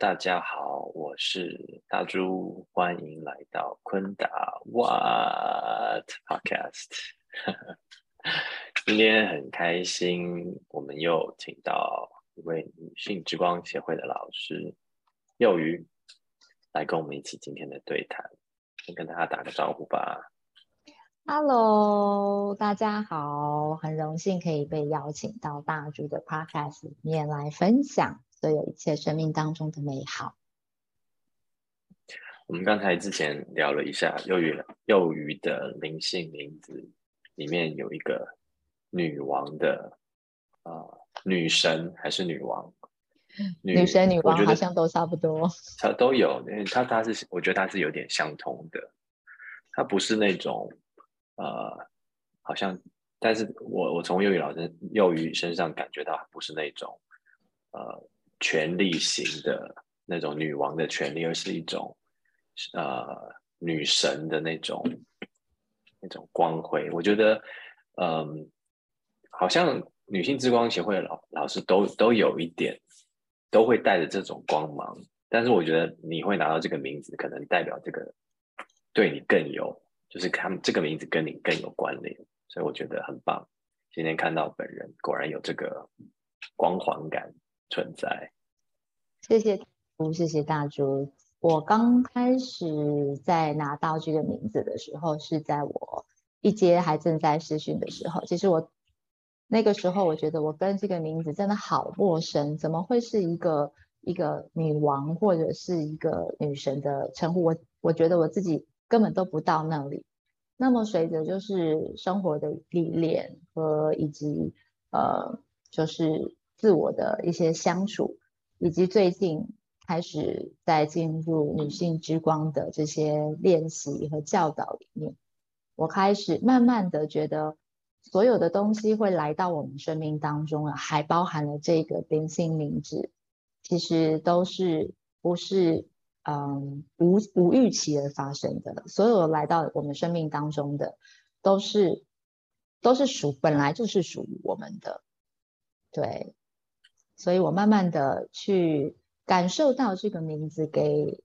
大家好，我是大猪，欢迎来到昆达 What Podcast。今天很开心，我们又请到一位女性之光协会的老师幼鱼。来跟我们一起今天的对谈，先跟大家打个招呼吧。Hello，大家好，很荣幸可以被邀请到大猪的 Podcast 里面来分享所有一切生命当中的美好。我们刚才之前聊了一下幼鱼幼鱼的灵性名字里面有一个女王的啊女神还是女王？女神女王好像都差不多，它都有，因为它它是我觉得它是有点相通的，它不是那种呃，好像，但是我我从幼鱼老师幼鱼身上感觉到不是那种呃权力型的那种女王的权利，而是一种呃女神的那种那种光辉。我觉得嗯，好像女性之光协会老老师都都有一点。都会带着这种光芒，但是我觉得你会拿到这个名字，可能代表这个对你更有，就是他们这个名字跟你更有关联，所以我觉得很棒。今天看到本人，果然有这个光环感存在。谢谢，谢谢大猪。我刚开始在拿到这个名字的时候，是在我一阶还正在实训的时候，其实我。那个时候，我觉得我跟这个名字真的好陌生，怎么会是一个一个女王或者是一个女神的称呼？我我觉得我自己根本都不到那里。那么随着就是生活的历练和以及呃，就是自我的一些相处，以及最近开始在进入女性之光的这些练习和教导里面，我开始慢慢的觉得。所有的东西会来到我们生命当中啊，还包含了这个灵性名字，其实都是不是嗯无无预期而发生的。所有来到我们生命当中的，都是都是属本来就是属于我们的，对。所以我慢慢的去感受到这个名字给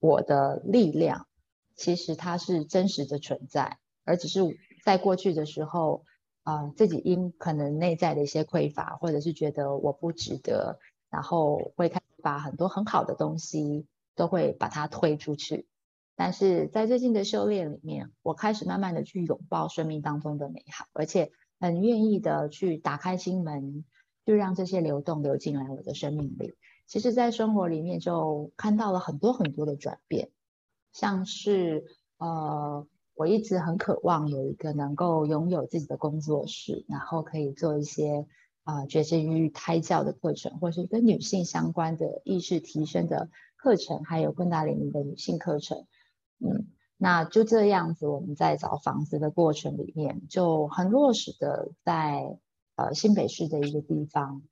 我的力量，其实它是真实的存在，而只是。在过去的时候，啊，自己因可能内在的一些匮乏，或者是觉得我不值得，然后会开始把很多很好的东西都会把它推出去。但是在最近的修炼里面，我开始慢慢的去拥抱生命当中的美好，而且很愿意的去打开心门，就让这些流动流进来我的生命里。其实，在生活里面就看到了很多很多的转变，像是呃。我一直很渴望有一个能够拥有自己的工作室，然后可以做一些啊觉知与胎教的课程，或是跟女性相关的意识提升的课程，还有昆达里尼的女性课程。嗯，那就这样子，我们在找房子的过程里面，就很落实的在呃新北市的一个地方，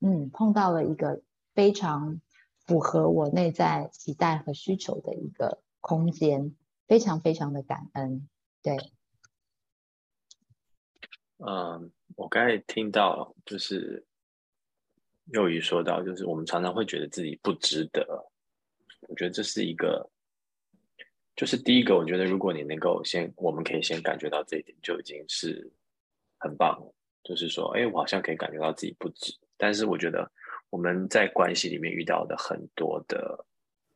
嗯，碰到了一个非常符合我内在期待和需求的一个空间。非常非常的感恩，对。嗯，我刚才听到就是幼鱼说到，就是我们常常会觉得自己不值得。我觉得这是一个，就是第一个，我觉得如果你能够先，我们可以先感觉到这一点，就已经是很棒了。就是说，哎，我好像可以感觉到自己不值。但是我觉得我们在关系里面遇到的很多的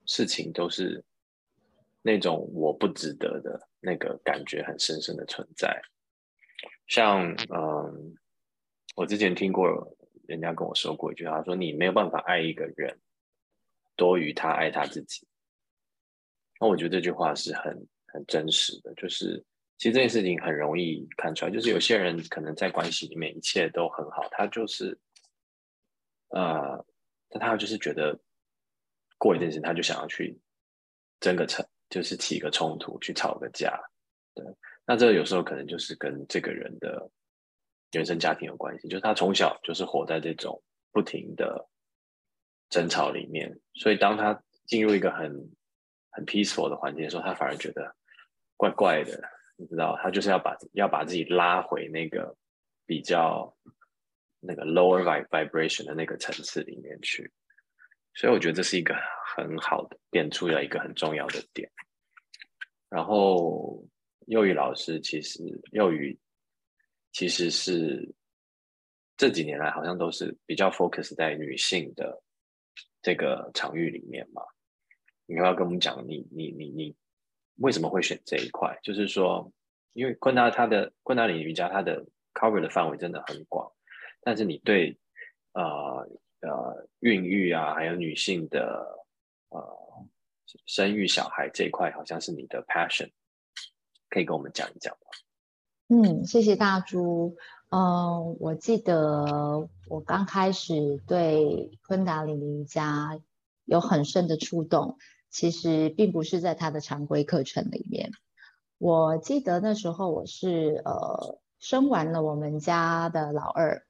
事情都是。那种我不值得的那个感觉很深深的存在，像嗯，我之前听过人家跟我说过一句话，说你没有办法爱一个人多于他爱他自己。那我觉得这句话是很很真实的，就是其实这件事情很容易看出来，就是有些人可能在关系里面一切都很好，他就是呃，但他就是觉得过一阵子他就想要去争个成。就是起个冲突，去吵个架。对，那这有时候可能就是跟这个人的原生家庭有关系，就是他从小就是活在这种不停的争吵里面，所以当他进入一个很很 peaceful 的环境的时候，他反而觉得怪怪的，你知道，他就是要把要把自己拉回那个比较那个 lower vibration 的那个层次里面去，所以我觉得这是一个很好的点出了一个很重要的点。然后幼语老师其实幼语其实是这几年来好像都是比较 focus 在女性的这个场域里面嘛。你要跟我们讲，你你你你为什么会选这一块？就是说，因为昆达它的昆达里瑜伽它的 cover 的范围真的很广，但是你对呃呃孕育啊，还有女性的呃生育小孩这一块，好像是你的 passion，可以跟我们讲一讲吗？嗯，谢谢大猪。嗯，我记得我刚开始对昆达里瑜伽有很深的触动。其实并不是在他的常规课程里面。我记得那时候我是呃生完了我们家的老二，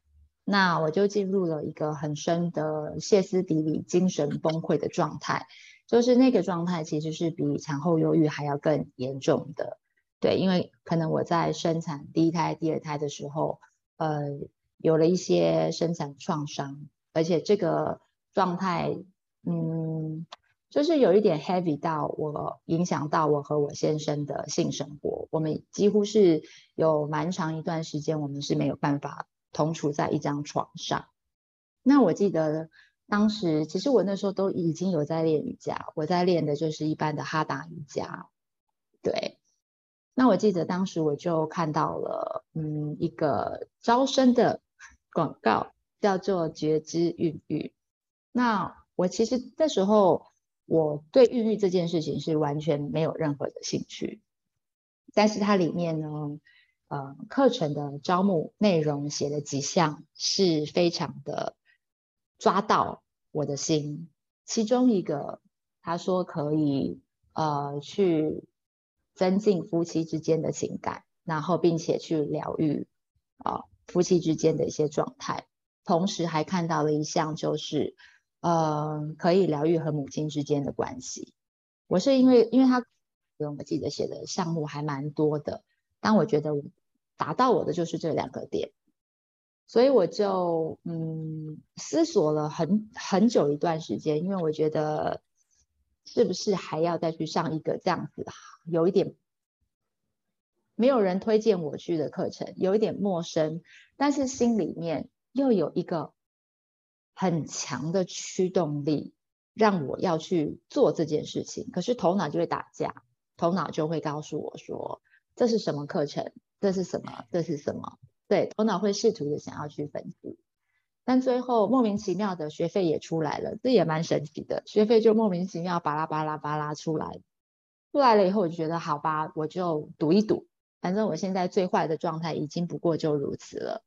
那我就进入了一个很深的歇斯底里、精神崩溃的状态。就是那个状态其实是比产后忧郁还要更严重的。对，因为可能我在生产第一胎、第二胎的时候，呃，有了一些生产创伤，而且这个状态，嗯。就是有一点 heavy 到我影响到我和我先生的性生活，我们几乎是有蛮长一段时间，我们是没有办法同处在一张床上。那我记得当时，其实我那时候都已经有在练瑜伽，我在练的就是一般的哈达瑜伽。对，那我记得当时我就看到了，嗯，一个招生的广告，叫做觉知孕育。那我其实那时候。我对孕育这件事情是完全没有任何的兴趣，但是它里面呢，呃，课程的招募内容写了几项是非常的抓到我的心。其中一个，他说可以呃去增进夫妻之间的情感，然后并且去疗愈啊夫妻之间的一些状态，同时还看到了一项就是。呃，可以疗愈和母亲之间的关系。我是因为，因为他给，我们记得写的项目还蛮多的，但我觉得达到我的就是这两个点，所以我就嗯思索了很很久一段时间，因为我觉得是不是还要再去上一个这样子，有一点没有人推荐我去的课程，有一点陌生，但是心里面又有一个。很强的驱动力，让我要去做这件事情。可是头脑就会打架，头脑就会告诉我说：“这是什么课程？这是什么？这是什么？”对，头脑会试图的想要去分析，但最后莫名其妙的学费也出来了，这也蛮神奇的。学费就莫名其妙巴拉巴拉巴拉出来，出来了以后，我就觉得好吧，我就赌一赌，反正我现在最坏的状态已经不过就如此了。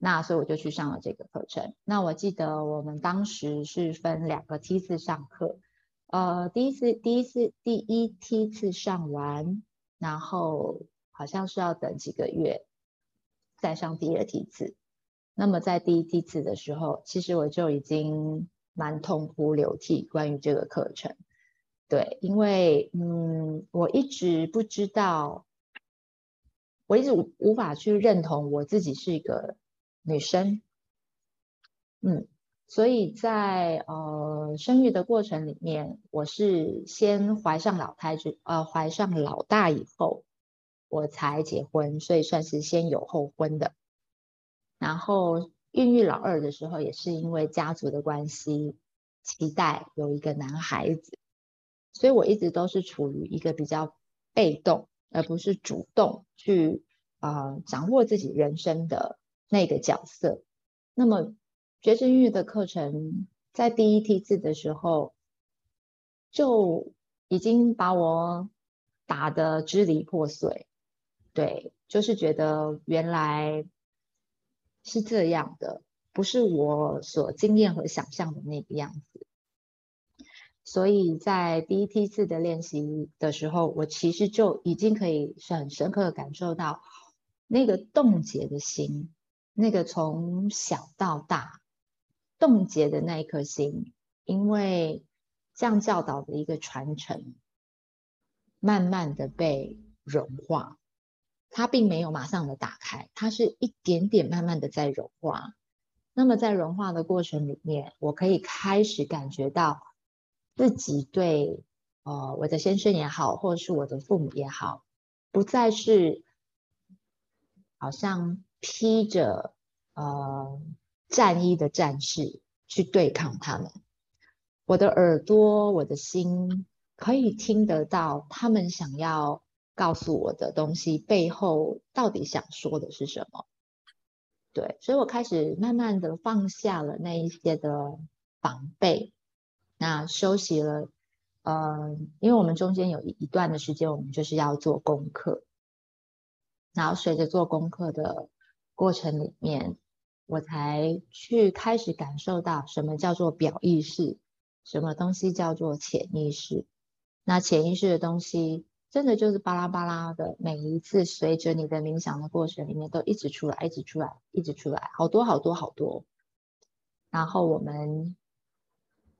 那所以我就去上了这个课程。那我记得我们当时是分两个梯次上课，呃，第一次第一次第一梯次上完，然后好像是要等几个月再上第二梯次。那么在第一梯次的时候，其实我就已经蛮痛哭流涕关于这个课程。对，因为嗯，我一直不知道，我一直无法去认同我自己是一个。女生，嗯，所以在呃生育的过程里面，我是先怀上老胎之呃怀上老大以后，我才结婚，所以算是先有后婚的。然后孕育老二的时候，也是因为家族的关系，期待有一个男孩子，所以我一直都是处于一个比较被动，而不是主动去啊掌握自己人生的。那个角色，那么觉知孕育的课程在第一梯次的时候就已经把我打得支离破碎，对，就是觉得原来是这样的，不是我所经验和想象的那个样子。所以在第一梯次的练习的时候，我其实就已经可以很深刻的感受到那个冻结的心，那个从小到大冻结的那一颗心，因为这样教导的一个传承，慢慢的被融化，它并没有马上的打开，它是一点点慢慢的在融化。那么在融化的过程里面，我可以开始感觉到。自己对，呃，我的先生也好，或者是我的父母也好，不再是好像披着呃战衣的战士去对抗他们。我的耳朵，我的心可以听得到他们想要告诉我的东西背后到底想说的是什么。对，所以我开始慢慢的放下了那一些的防备。那休息了，呃，因为我们中间有一一段的时间，我们就是要做功课。然后随着做功课的过程里面，我才去开始感受到什么叫做表意识，什么东西叫做潜意识。那潜意识的东西，真的就是巴拉巴拉的，每一次随着你的冥想的过程里面，都一直出来，一直出来，一直出来，好多好多好多。然后我们。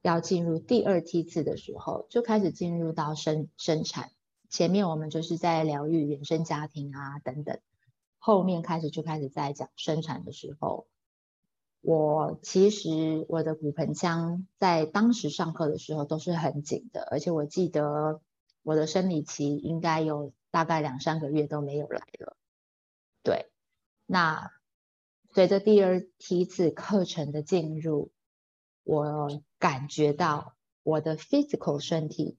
要进入第二梯次的时候，就开始进入到生生产。前面我们就是在疗愈原生家庭啊等等，后面开始就开始在讲生产的时候。我其实我的骨盆腔在当时上课的时候都是很紧的，而且我记得我的生理期应该有大概两三个月都没有来了。对，那随着第二梯次课程的进入。我感觉到我的 physical 身体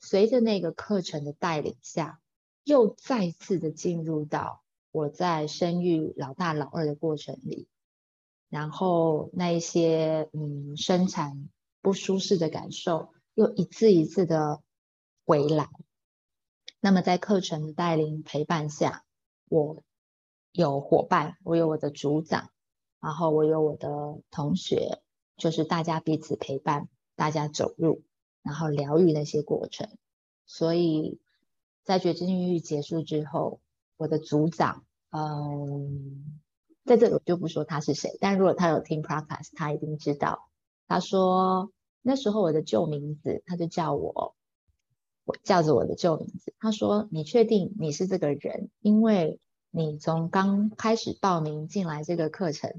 随着那个课程的带领下，又再次的进入到我在生育老大老二的过程里，然后那一些嗯生产不舒适的感受又一次一次的回来。那么在课程的带领陪伴下，我有伙伴，我有我的组长，然后我有我的同学。就是大家彼此陪伴，大家走入，然后疗愈那些过程。所以在觉知孕育结束之后，我的组长，嗯，在这里我就不说他是谁，但如果他有听 podcast，他一定知道。他说那时候我的旧名字，他就叫我，我叫着我的旧名字。他说：“你确定你是这个人？因为你从刚开始报名进来这个课程。”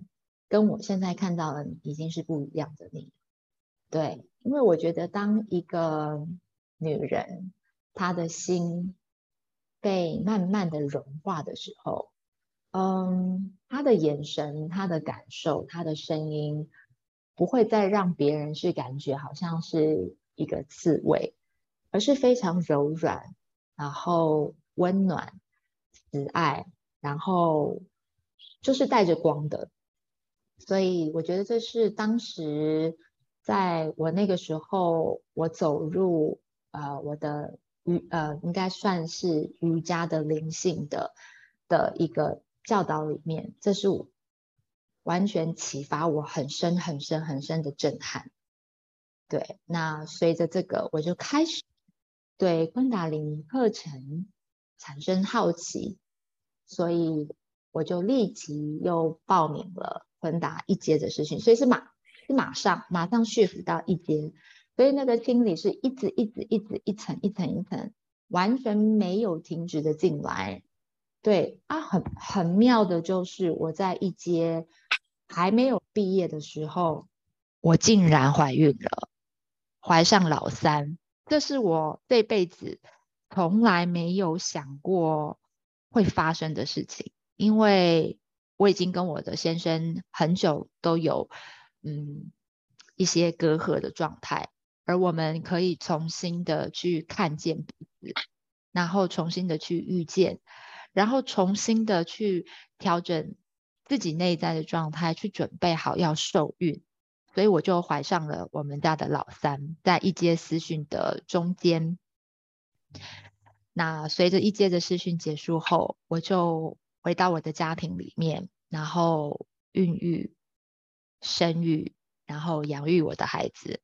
跟我现在看到的已经是不一样的你，对，因为我觉得当一个女人她的心被慢慢的融化的时候，嗯，他的眼神、他的感受、他的声音，不会再让别人是感觉好像是一个刺猬，而是非常柔软，然后温暖、慈爱，然后就是带着光的。所以我觉得这是当时在我那个时候，我走入呃我的瑜呃应该算是瑜伽的灵性的的一个教导里面，这是我完全启发我很深很深很深的震撼。对，那随着这个，我就开始对昆达里尼课程产生好奇，所以我就立即又报名了。昆达一阶的事情，所以是马是马上马上 shift 到一阶，所以那个心理是一直一直一直一层一层一层，完全没有停止的进来。对啊，很很妙的就是我在一阶还没有毕业的时候，我竟然怀孕了，怀上老三，这是我这辈子从来没有想过会发生的事情，因为。我已经跟我的先生很久都有嗯一些隔阂的状态，而我们可以重新的去看见彼此，然后重新的去遇见，然后重新的去调整自己内在的状态，去准备好要受孕，所以我就怀上了我们家的老三，在一阶私训的中间。那随着一阶的私训结束后，我就。回到我的家庭里面，然后孕育、生育，然后养育我的孩子。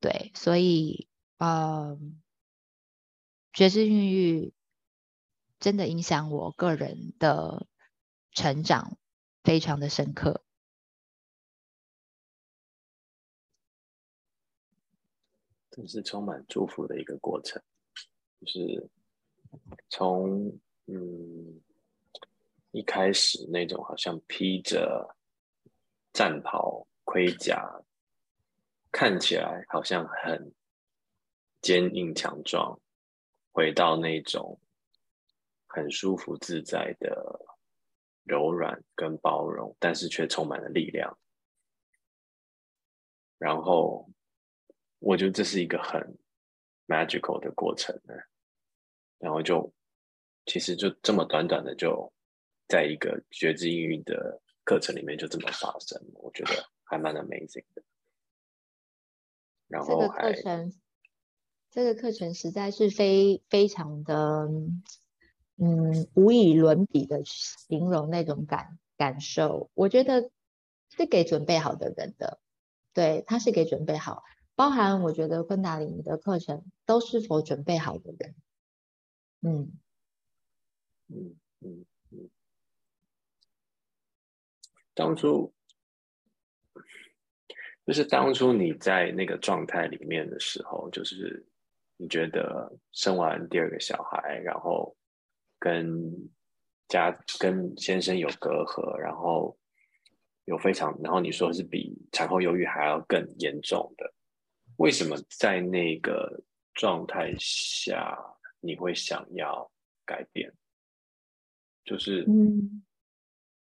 对，所以呃，觉知孕育真的影响我个人的成长，非常的深刻。这是充满祝福的一个过程，就是从嗯一开始那种好像披着战袍盔甲，看起来好像很坚硬强壮，回到那种很舒服自在的柔软跟包容，但是却充满了力量，然后。我觉得这是一个很 magical 的过程呢，然后就其实就这么短短的就在一个觉知英语的课程里面就这么发生，我觉得还蛮 amazing 的。然后这个课程，这个课程实在是非非常的，嗯，无以伦比的形容那种感感受。我觉得是给准备好的人的，对，他是给准备好。包含我觉得昆达里尼的课程都是否准备好的人，嗯嗯嗯嗯，当初就是当初你在那个状态里面的时候，就是你觉得生完第二个小孩，然后跟家跟先生有隔阂，然后有非常，然后你说是比产后忧郁还要更严重的。为什么在那个状态下你会想要改变？就是，嗯，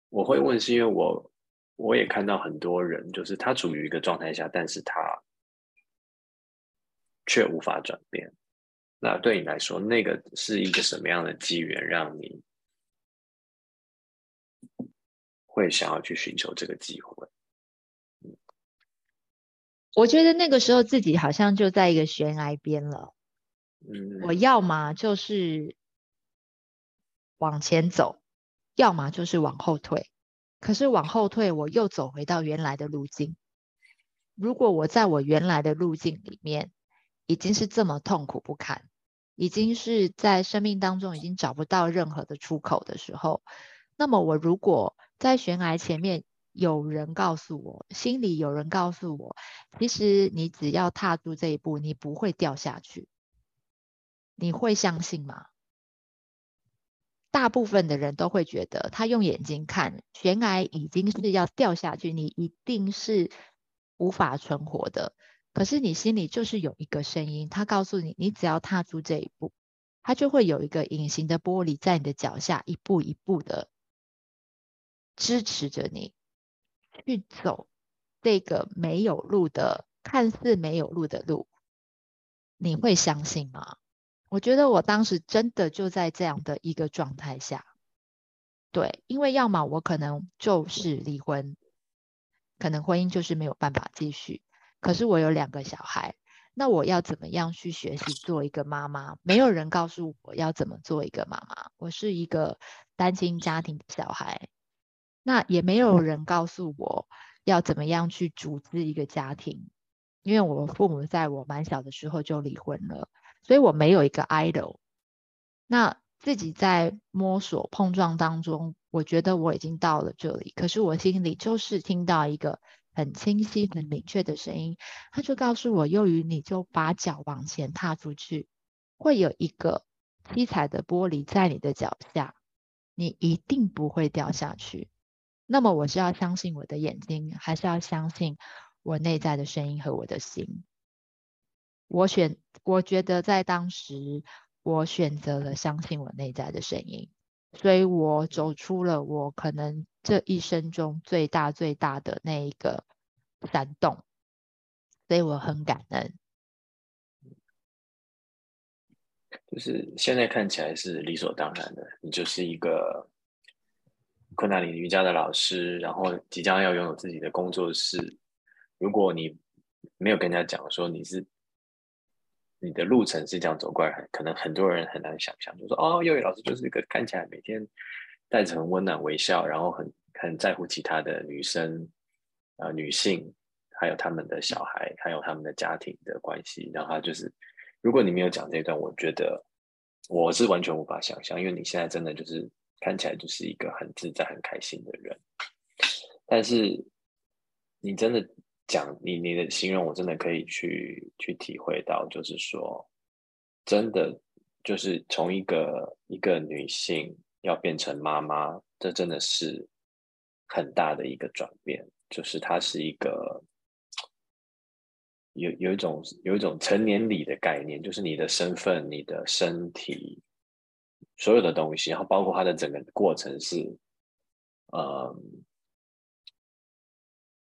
我会问，是因为我我也看到很多人，就是他处于一个状态下，但是他却无法转变。那对你来说，那个是一个什么样的机缘，让你会想要去寻求这个机会？我觉得那个时候自己好像就在一个悬崖边了，嗯，我要么就是往前走，要么就是往后退。可是往后退，我又走回到原来的路径。如果我在我原来的路径里面已经是这么痛苦不堪，已经是在生命当中已经找不到任何的出口的时候，那么我如果在悬崖前面。有人告诉我，心里有人告诉我，其实你只要踏出这一步，你不会掉下去。你会相信吗？大部分的人都会觉得，他用眼睛看悬崖已经是要掉下去，你一定是无法存活的。可是你心里就是有一个声音，他告诉你，你只要踏出这一步，他就会有一个隐形的玻璃在你的脚下，一步一步的支持着你。去走这个没有路的，看似没有路的路，你会相信吗？我觉得我当时真的就在这样的一个状态下，对，因为要么我可能就是离婚，可能婚姻就是没有办法继续。可是我有两个小孩，那我要怎么样去学习做一个妈妈？没有人告诉我要怎么做一个妈妈。我是一个单亲家庭的小孩。那也没有人告诉我要怎么样去组织一个家庭，因为我父母在我蛮小的时候就离婚了，所以我没有一个 idol。那自己在摸索碰撞当中，我觉得我已经到了这里，可是我心里就是听到一个很清晰、很明确的声音，他就告诉我：幼鱼，你就把脚往前踏出去，会有一个七彩的玻璃在你的脚下，你一定不会掉下去。那么我是要相信我的眼睛，还是要相信我内在的声音和我的心？我选，我觉得在当时，我选择了相信我内在的声音，所以我走出了我可能这一生中最大最大的那一个山洞，所以我很感恩。就是现在看起来是理所当然的，你就是一个。昆达里瑜伽的老师，然后即将要拥有自己的工作室。如果你没有跟人家讲说你是你的路程是这样走过来，可能很多人很难想象，就说哦，幼语老师就是一个看起来每天带着很温暖微笑，然后很很在乎其他的女生呃女性还有他们的小孩，还有他们的家庭的关系。然后他就是，如果你没有讲这段，我觉得我是完全无法想象，因为你现在真的就是看起来就是一个很自在、很开心的人。但是你真的讲你你的形容，我真的可以去去体会到，就是说，真的就是从一个一个女性要变成妈妈，这真的是很大的一个转变，就是她是一个。有有一种有一种成年礼的概念，就是你的身份、你的身体，所有的东西，然后包括它的整个过程是，呃，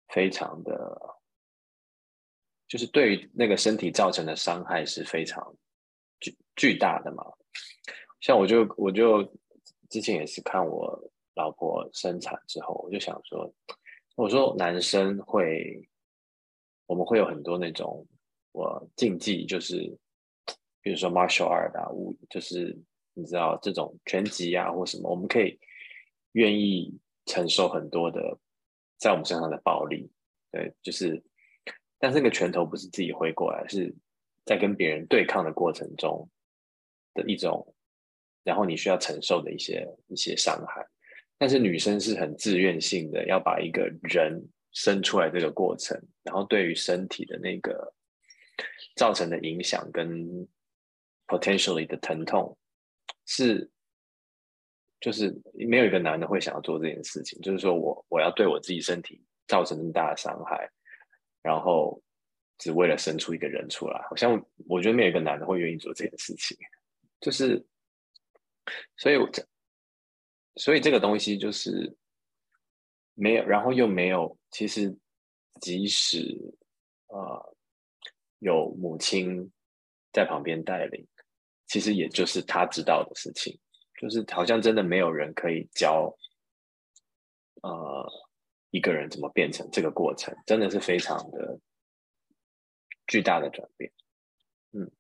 非常的，就是对那个身体造成的伤害是非常巨巨大的嘛。像我就我就之前也是看我老婆生产之后，我就想说，我说男生会。我们会有很多那种我竞技，就是比如说 martial art 啊，就是你知道这种拳击啊或什么，我们可以愿意承受很多的在我们身上的暴力，对，就是，但这个拳头不是自己挥过来，是在跟别人对抗的过程中的一种，然后你需要承受的一些一些伤害，但是女生是很自愿性的要把一个人。生出来这个过程，然后对于身体的那个造成的影响跟 potentially 的疼痛，是就是没有一个男的会想要做这件事情。就是说我我要对我自己身体造成那么大的伤害，然后只为了生出一个人出来，好像我觉得没有一个男的会愿意做这件事情。就是，所以我这所以这个东西就是。没有，然后又没有。其实，即使呃有母亲在旁边带领，其实也就是他知道的事情。就是好像真的没有人可以教呃一个人怎么变成这个过程，真的是非常的巨大的转变。嗯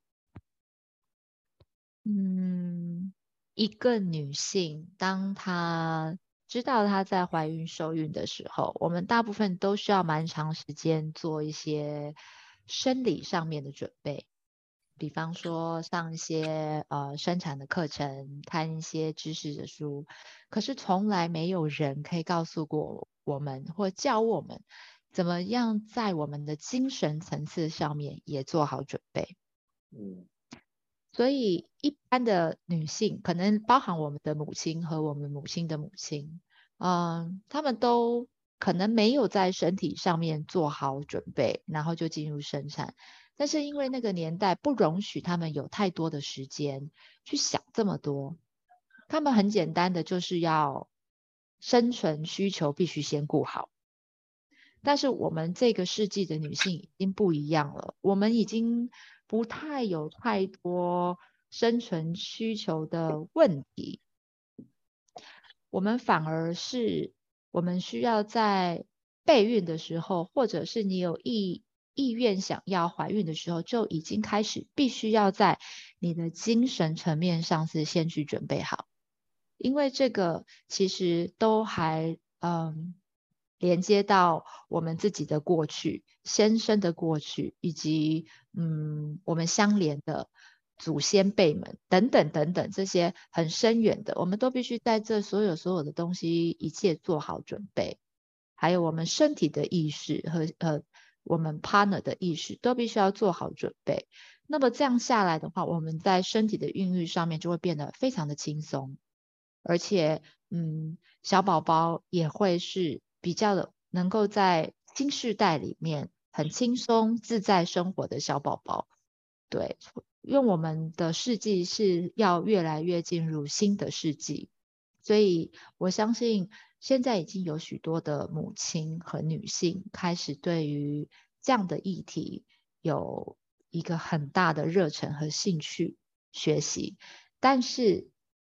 嗯，一个女性当她。知道她在怀孕受孕的时候，我们大部分都需要蛮长时间做一些生理上面的准备，比方说上一些呃生产的课程，看一些知识的书。可是从来没有人可以告诉过我们，或教我们怎么样在我们的精神层次上面也做好准备。嗯。所以，一般的女性，可能包含我们的母亲和我们母亲的母亲，嗯，她们都可能没有在身体上面做好准备，然后就进入生产。但是因为那个年代不容许他们有太多的时间去想这么多，他们很简单的就是要生存需求必须先顾好。但是我们这个世纪的女性已经不一样了，我们已经。不太有太多生存需求的问题，我们反而是我们需要在备孕的时候，或者是你有意意愿想要怀孕的时候，就已经开始必须要在你的精神层面上是先去准备好，因为这个其实都还嗯。连接到我们自己的过去、先生的过去，以及嗯，我们相连的祖先辈们等等等等这些很深远的，我们都必须在这所有所有的东西一切做好准备，还有我们身体的意识和呃我们 partner 的意识都必须要做好准备。那么这样下来的话，我们在身体的孕育上面就会变得非常的轻松，而且嗯，小宝宝也会是。比较的能够在新世代里面很轻松自在生活的小宝宝，对，因为我们的世纪是要越来越进入新的世纪，所以我相信现在已经有许多的母亲和女性开始对于这样的议题有一个很大的热忱和兴趣学习，但是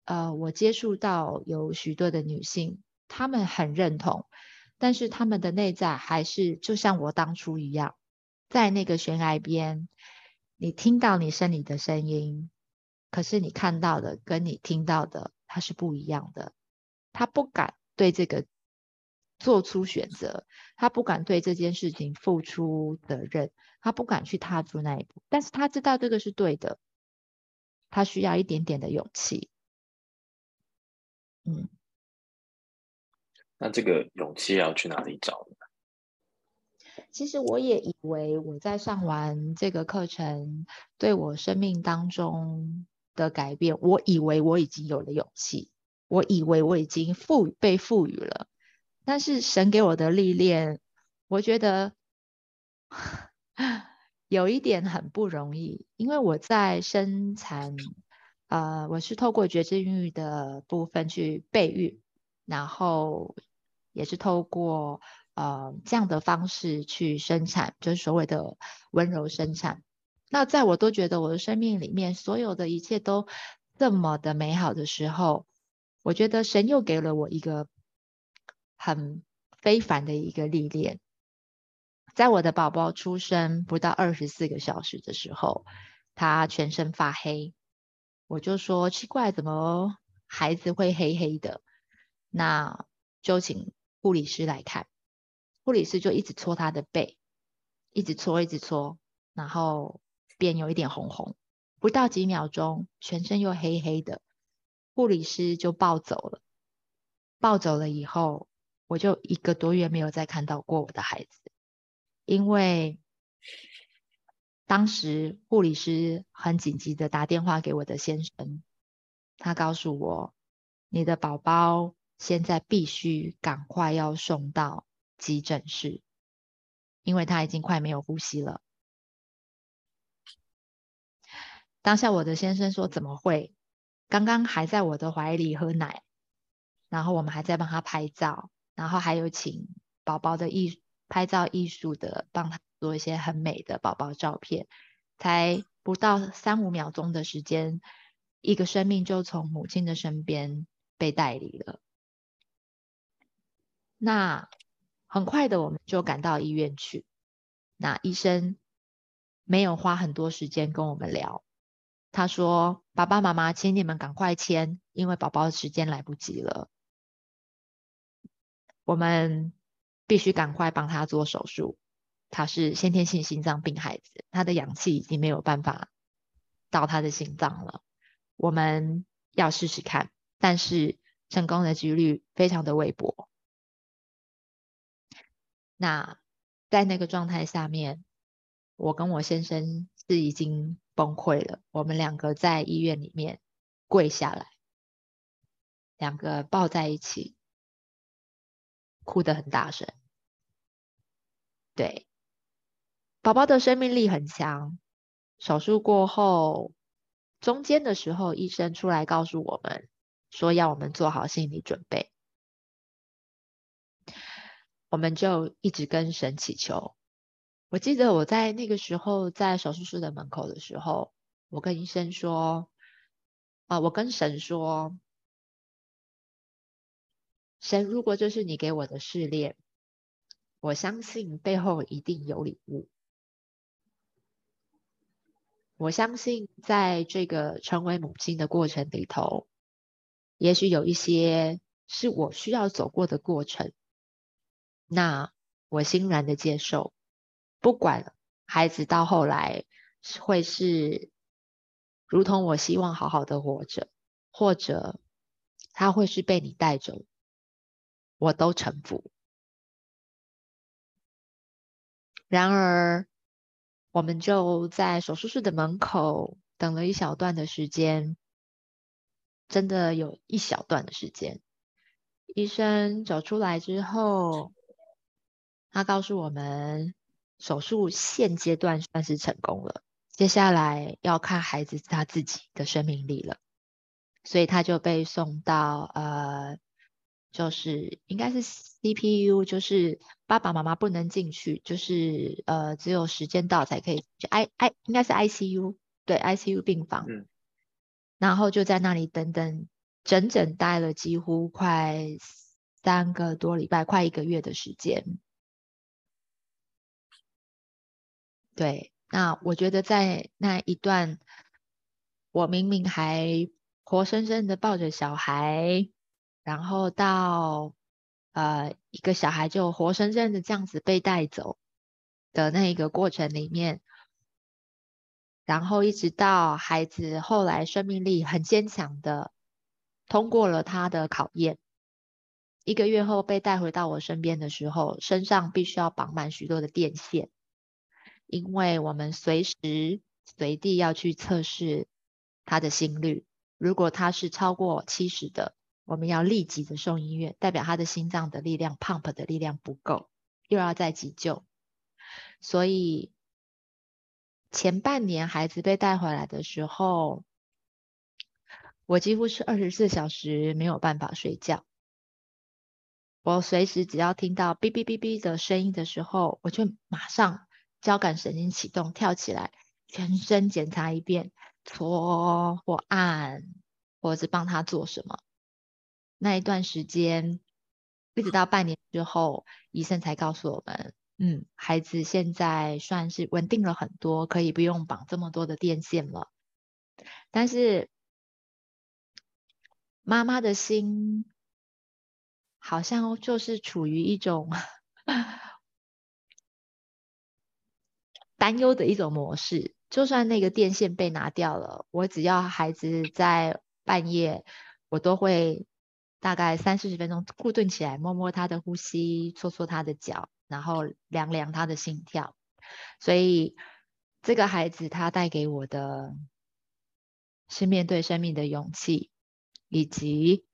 呃，我接触到有许多的女性，她们很认同。但是她们的内在还是就像我当初一样，在那个悬崖边，你听到你身体的声音，可是你看到的跟你听到的它是不一样的。他不敢对这个做出选择，他不敢对这件事情付出责任，他不敢去踏出那一步，但是他知道这个是对的，他需要一点点的勇气。嗯，那这个勇气要去哪里找呢？其实我也以为我在上完这个课程，对我生命当中的改变，我以为我已经有了勇气，我以为我已经赋被赋予了。但是神给我的历练，我觉得 有一点很不容易，因为我在生产，呃，我是透过觉知孕育的部分去备孕，然后也是透过呃这样的方式去生产，就是所谓的温柔生产。那在我都觉得我的生命里面所有的一切都这么的美好的时候，我觉得神又给了我一个。很非凡的一个历练，在我的宝宝出生不到二十四个小时的时候，他全身发黑，我就说奇怪，怎么孩子会黑黑的？那就请护理师来看，护理师就一直搓他的背，一直搓，一直搓，然后便有一点红红，不到几秒钟，全身又黑黑的，护理师就抱走了，抱走了以后。我就一个多月没有再看到过我的孩子，因为当时护理师很紧急的打电话给我的先生，他告诉我，你的宝宝现在必须赶快要送到急诊室，因为他已经快没有呼吸了。当下我的先生说：“怎么会？刚刚还在我的怀里喝奶，然后我们还在帮他拍照。”然后还有请宝宝的艺拍照艺术的帮他做一些很美的宝宝照片，才不到三五秒钟的时间，一个生命就从母亲的身边被带离了。那很快的我们就赶到医院去，那医生没有花很多时间跟我们聊，他说：“爸爸妈妈，请你们赶快签，因为宝宝的时间来不及了。”我们必须赶快帮他做手术。他是先天性心脏病孩子，他的氧气已经没有办法到他的心脏了。我们要试试看，但是成功的几率非常的微薄。那在那个状态下面，我跟我先生是已经崩溃了。我们两个在医院里面跪下来，两个抱在一起。哭得很大声，对，宝宝的生命力很强。手术过后，中间的时候，医生出来告诉我们说，要我们做好心理准备。我们就一直跟神祈求。我记得我在那个时候在手术室的门口的时候，我跟医生说，啊，我跟神说。神，如果这是你给我的试炼，我相信背后一定有礼物。我相信在这个成为母亲的过程里头，也许有一些是我需要走过的过程。那我欣然的接受，不管孩子到后来会是如同我希望好好的活着，或者他会是被你带走。我都臣服。然而，我们就在手术室的门口等了一小段的时间，真的有一小段的时间。医生走出来之后，他告诉我们，手术现阶段算是成功了，接下来要看孩子他自己的生命力了，所以他就被送到呃。就是应该是 CPU，就是爸爸妈妈不能进去，就是呃只有时间到才可以。I I 应该是 ICU，对 ICU 病房。嗯。然后就在那里等等，整整待了几乎快三个多礼拜，快一个月的时间。对，那我觉得在那一段，我明明还活生生的抱着小孩。然后到，呃一个小孩就活生生的这样子被带走的那一个过程里面，然后一直到孩子后来生命力很坚强的通过了他的考验，一个月后被带回到我身边的时候，身上必须要绑满许多的电线，因为我们随时随地要去测试他的心率。如果他是超过七十的，我们要立即的送医院，代表他的心脏的力量、pump 的力量不够，又要再急救。所以前半年孩子被带回来的时候，我几乎是二十四小时没有办法睡觉。我随时只要听到哔哔哔哔的声音的时候，我就马上交感神经启动，跳起来，全身检查一遍。搓或按，或者是帮他做什么？那一段时间，一直到半年之后，医生才告诉我们，嗯，孩子现在算是稳定了很多，可以不用绑这么多的电线了。但是妈妈的心好像就是处于一种担忧的一种模式。就算那个电线被拿掉了，我只要孩子在半夜，我都会大概三四十分钟固定起来，摸摸他的呼吸，搓搓他的脚，然后量量他的心跳。所以这个孩子他带给我的是面对生命的勇气，以及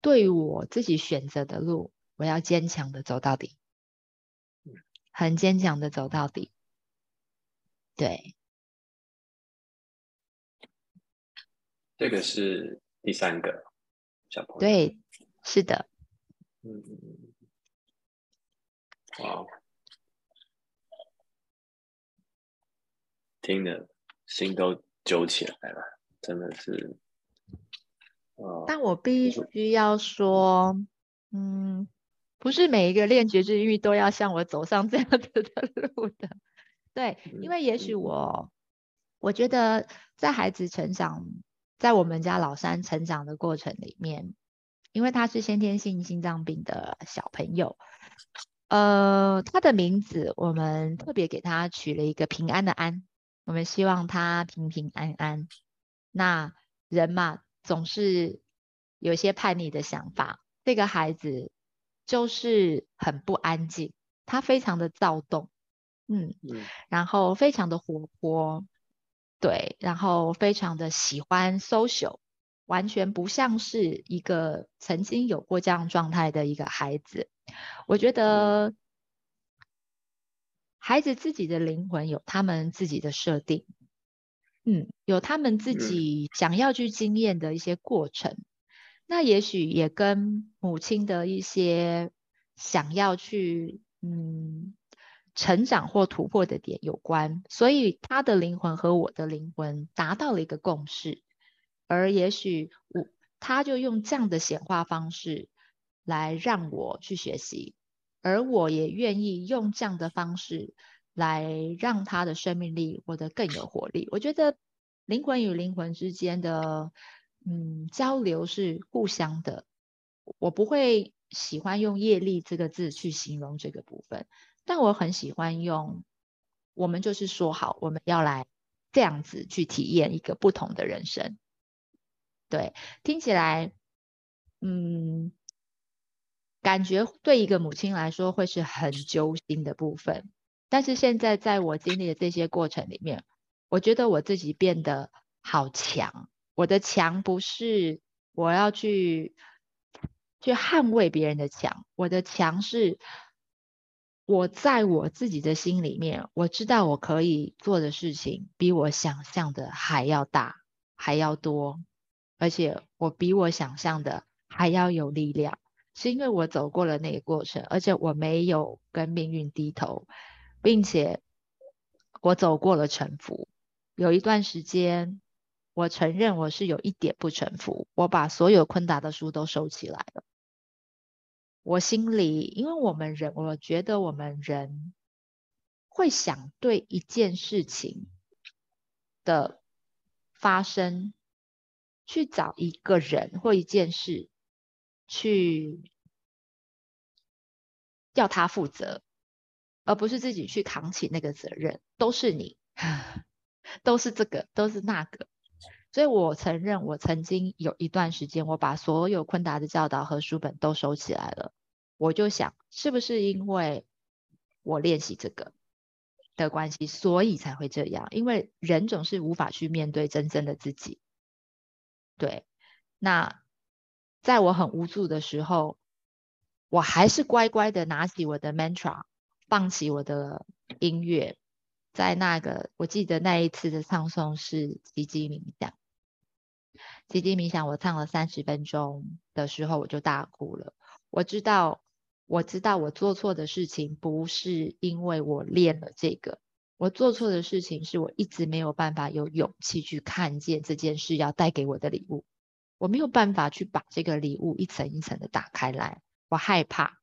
对我自己选择的路，我要坚强的走到底，很坚强的走到底。对，这个是第三个小朋友。对，是的。嗯，哇，听的心都揪起来了，真的是。但我必须要说，嗯，不是每一个练觉知欲都要像我走上这样子的路的。对，因为也许我，我觉得在孩子成长，在我们家老三成长的过程里面，因为他是先天性心脏病的小朋友，呃，他的名字我们特别给他取了一个平安的安，我们希望他平平安安。那人嘛，总是有些叛逆的想法，这个孩子就是很不安静，他非常的躁动。嗯，然后非常的活泼，对，然后非常的喜欢 social，完全不像是一个曾经有过这样状态的一个孩子。我觉得孩子自己的灵魂有他们自己的设定，嗯，有他们自己想要去经验的一些过程，那也许也跟母亲的一些想要去，嗯。成长或突破的点有关，所以他的灵魂和我的灵魂达到了一个共识，而也许我他就用这样的显化方式来让我去学习，而我也愿意用这样的方式来让他的生命力活得更有活力。我觉得灵魂与灵魂之间的嗯交流是互相的，我不会喜欢用业力这个字去形容这个部分。但我很喜欢用，我们就是说好，我们要来这样子去体验一个不同的人生。对，听起来，嗯，感觉对一个母亲来说会是很揪心的部分。但是现在在我经历的这些过程里面，我觉得我自己变得好强。我的强不是我要去去捍卫别人的强，我的强是。我在我自己的心里面，我知道我可以做的事情比我想象的还要大，还要多，而且我比我想象的还要有力量，是因为我走过了那个过程，而且我没有跟命运低头，并且我走过了沉浮。有一段时间，我承认我是有一点不臣服，我把所有昆达的书都收起来了。我心里，因为我们人，我觉得我们人会想对一件事情的发生，去找一个人或一件事去要他负责，而不是自己去扛起那个责任，都是你，都是这个，都是那个。所以我承认，我曾经有一段时间，我把所有昆达的教导和书本都收起来了。我就想，是不是因为我练习这个的关系，所以才会这样？因为人总是无法去面对真正的自己。对，那在我很无助的时候，我还是乖乖的拿起我的 mantra，放起我的音乐，在那个我记得那一次的唱诵是奇迹冥想。奇迹冥想，我唱了三十分钟的时候，我就大哭了。我知道，我知道我做错的事情不是因为我练了这个，我做错的事情是我一直没有办法有勇气去看见这件事要带给我的礼物。我没有办法去把这个礼物一层一层的打开来，我害怕。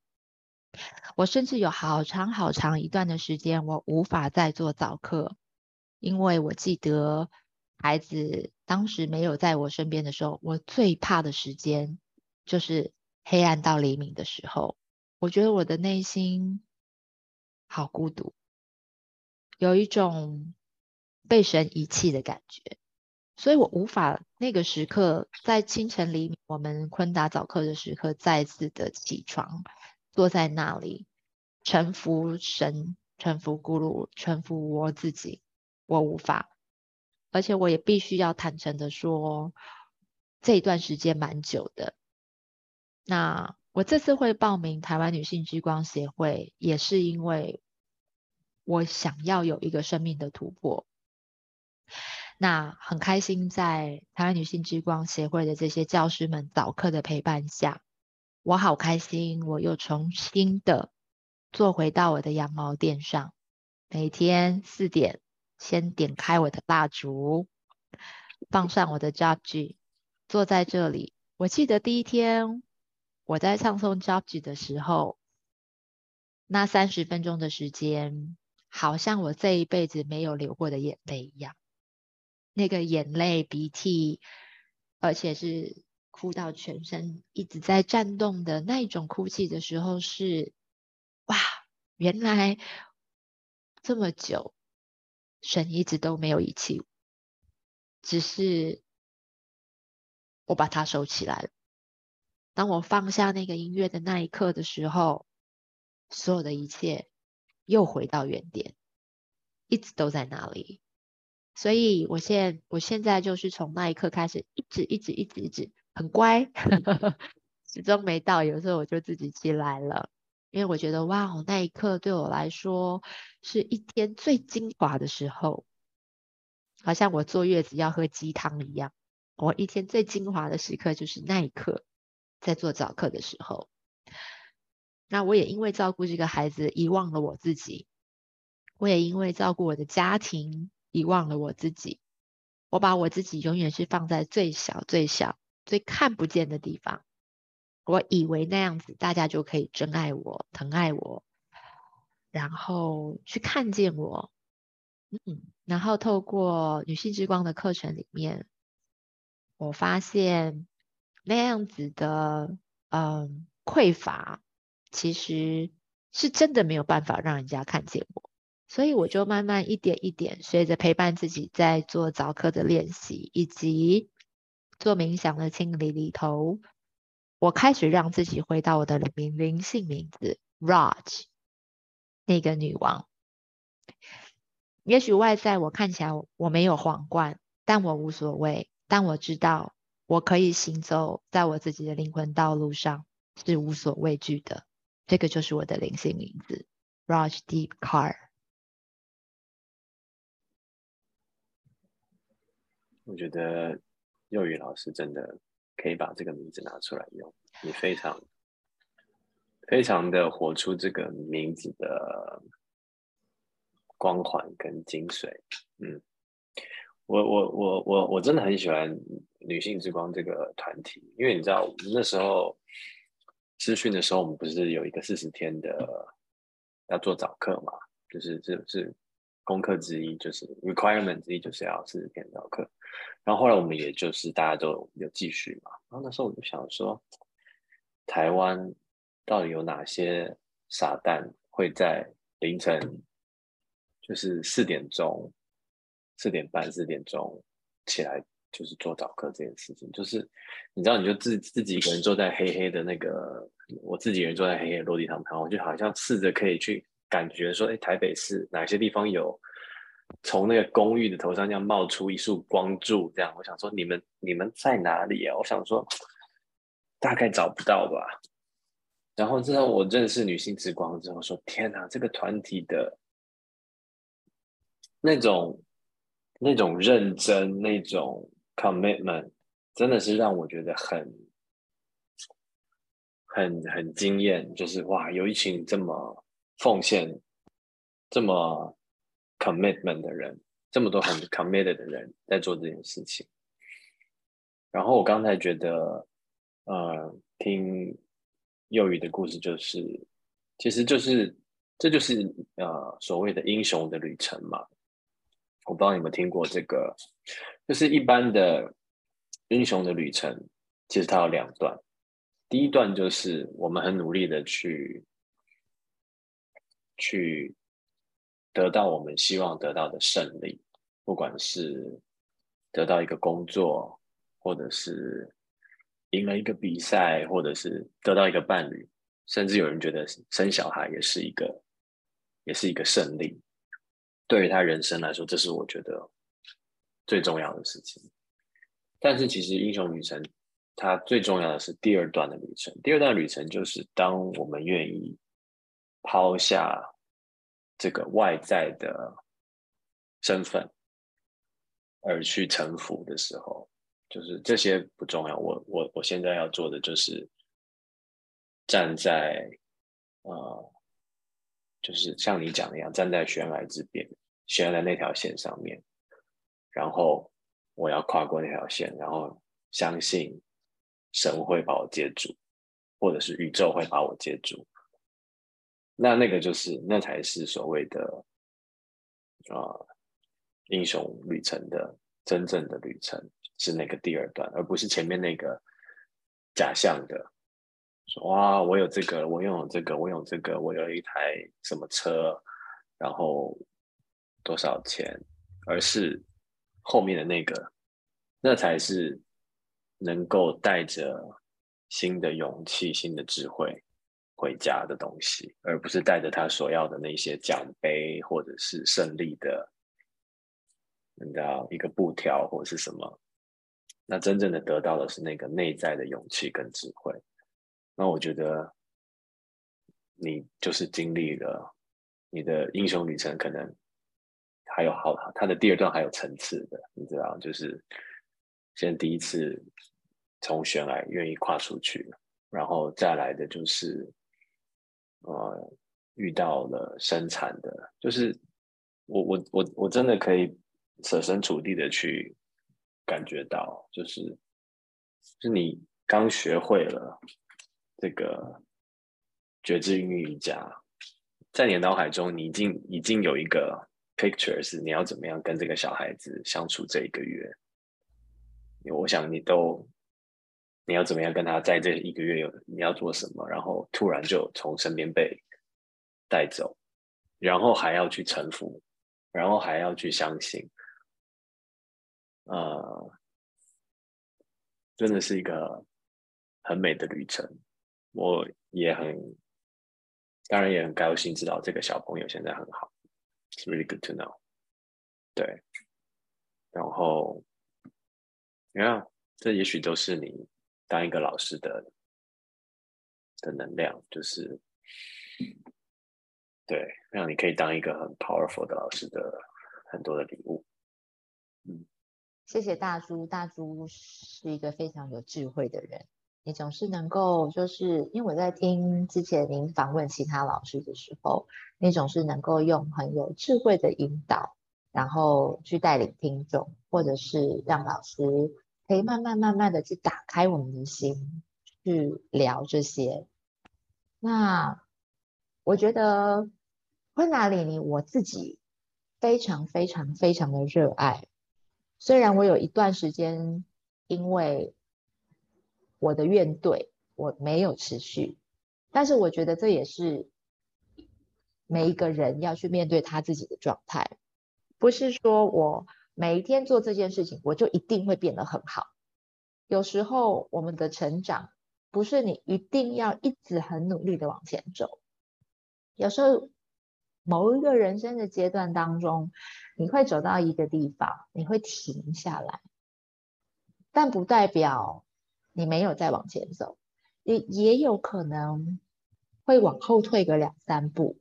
我甚至有好长好长一段的时间，我无法再做早课，因为我记得。孩子当时没有在我身边的时候，我最怕的时间就是黑暗到黎明的时候。我觉得我的内心好孤独，有一种被神遗弃的感觉，所以我无法那个时刻在清晨黎明，我们昆达早课的时刻，再次的起床，坐在那里，臣服神，臣服咕噜，臣服我自己，我无法。而且我也必须要坦诚的说，这一段时间蛮久的。那我这次会报名台湾女性之光协会，也是因为我想要有一个生命的突破。那很开心，在台湾女性之光协会的这些教师们早课的陪伴下，我好开心，我又重新的坐回到我的羊毛垫上，每天四点。先点开我的蜡烛，放上我的 job G，坐在这里。我记得第一天我在唱诵 job G 的时候，那三十分钟的时间，好像我这一辈子没有流过的眼泪一样。那个眼泪、鼻涕，而且是哭到全身一直在颤动的那一种哭泣的时候，是哇，原来这么久。神一直都没有遗弃我，只是我把它收起来了。当我放下那个音乐的那一刻的时候，所有的一切又回到原点，一直都在那里。所以，我现我现在就是从那一刻开始，一直一直一直一直很乖，始终没到。有时候我就自己起来了。因为我觉得哇哦，那一刻对我来说是一天最精华的时候，好像我坐月子要喝鸡汤一样。我一天最精华的时刻就是那一刻，在做早课的时候。那我也因为照顾这个孩子遗忘了我自己，我也因为照顾我的家庭遗忘了我自己。我把我自己永远是放在最小、最小、最看不见的地方。我以为那样子大家就可以真爱我、疼爱我，然后去看见我，嗯，然后透过女性之光的课程里面，我发现那样子的嗯匮乏，其实是真的没有办法让人家看见我，所以我就慢慢一点一点，随着陪伴自己在做早课的练习，以及做冥想的清理里头。我开始让自己回到我的灵灵性名字 Raj，那个女王。也许外在我看起来我没有皇冠，但我无所谓。但我知道我可以行走在我自己的灵魂道路上，是无所畏惧的。这个就是我的灵性名字 Raj Deep Car。我觉得幼语老师真的。可以把这个名字拿出来用，你非常非常的活出这个名字的光环跟精髓。嗯，我我我我我真的很喜欢女性之光这个团体，因为你知道那时候资训的时候，我们不是有一个四十天的要做早课嘛？就是这是功课之一，就是 requirement 之一，就是要四十天早课。然后后来我们也就是大家都有继续嘛。然后那时候我就想说，台湾到底有哪些傻蛋会在凌晨，就是四点钟、四点半、四点钟起来，就是做早课这件事情。就是你知道，你就自自己一个人坐在黑黑的那个，我自己一个人坐在黑黑的落地窗旁，我就好像试着可以去感觉说，哎，台北市哪些地方有从那个公寓的头上这样冒出一束光柱，这样。我想说，你们你们在哪里啊？我想说。大概找不到吧。然后之后我认识女性之光之后，说天哪，这个团体的那种那种认真、那种 commitment，真的是让我觉得很很很惊艳。就是哇，有一群这么奉献、这么 commitment 的人，这么多很 committed 的人在做这件事情。然后我刚才觉得。呃，听幼鱼的故事，就是，其实就是，这就是呃所谓的英雄的旅程嘛。我不知道你们听过这个，就是一般的英雄的旅程，其实它有两段。第一段就是我们很努力的去，去得到我们希望得到的胜利，不管是得到一个工作，或者是。赢了一个比赛，或者是得到一个伴侣，甚至有人觉得生小孩也是一个，也是一个胜利。对于他人生来说，这是我觉得最重要的事情。但是，其实英雄旅程，它最重要的是第二段的旅程。第二段旅程就是当我们愿意抛下这个外在的身份，而去臣服的时候。就是这些不重要，我我我现在要做的就是站在呃，就是像你讲的一样，站在悬崖之边，悬崖那条线上面，然后我要跨过那条线，然后相信神会把我接住，或者是宇宙会把我接住。那那个就是那才是所谓的啊英雄旅程的真正的旅程。是那个第二段，而不是前面那个假象的说哇，我有这个，我拥有这个，我有这个，我有一台什么车，然后多少钱，而是后面的那个，那才是能够带着新的勇气、新的智慧回家的东西，而不是带着他所要的那些奖杯或者是胜利的，你知道一个布条或者是什么。那真正的得到的是那个内在的勇气跟智慧。那我觉得，你就是经历了你的英雄旅程，可能还有好，他的第二段还有层次的，你知道，就是先第一次从悬崖愿意跨出去，然后再来的就是，呃，遇到了生产的，就是我我我我真的可以设身处地的去。感觉到就是，是你刚学会了这个觉知孕育瑜伽，在你的脑海中，你已经已经有一个 picture 是你要怎么样跟这个小孩子相处这一个月。我想你都你要怎么样跟他在这一个月有你要做什么，然后突然就从身边被带走，然后还要去臣服，然后还要去相信。呃，真的是一个很美的旅程，我也很，当然也很高兴知道这个小朋友现在很好，It's really good to know。对，然后，你看，这也许都是你当一个老师的的能量，就是，对，让你可以当一个很 powerful 的老师的很多的礼物，嗯。谢谢大猪，大猪是一个非常有智慧的人。你总是能够，就是因为我在听之前您访问其他老师的时候，你总是能够用很有智慧的引导，然后去带领听众，或者是让老师可以慢慢慢慢的去打开我们的心，去聊这些。那我觉得昆达里尼，我自己非常非常非常的热爱。虽然我有一段时间因为我的怨怼我没有持续，但是我觉得这也是每一个人要去面对他自己的状态，不是说我每一天做这件事情，我就一定会变得很好。有时候我们的成长不是你一定要一直很努力的往前走，有时候某一个人生的阶段当中，你会走到一个地方，你会停下来，但不代表你没有再往前走，也也有可能会往后退个两三步。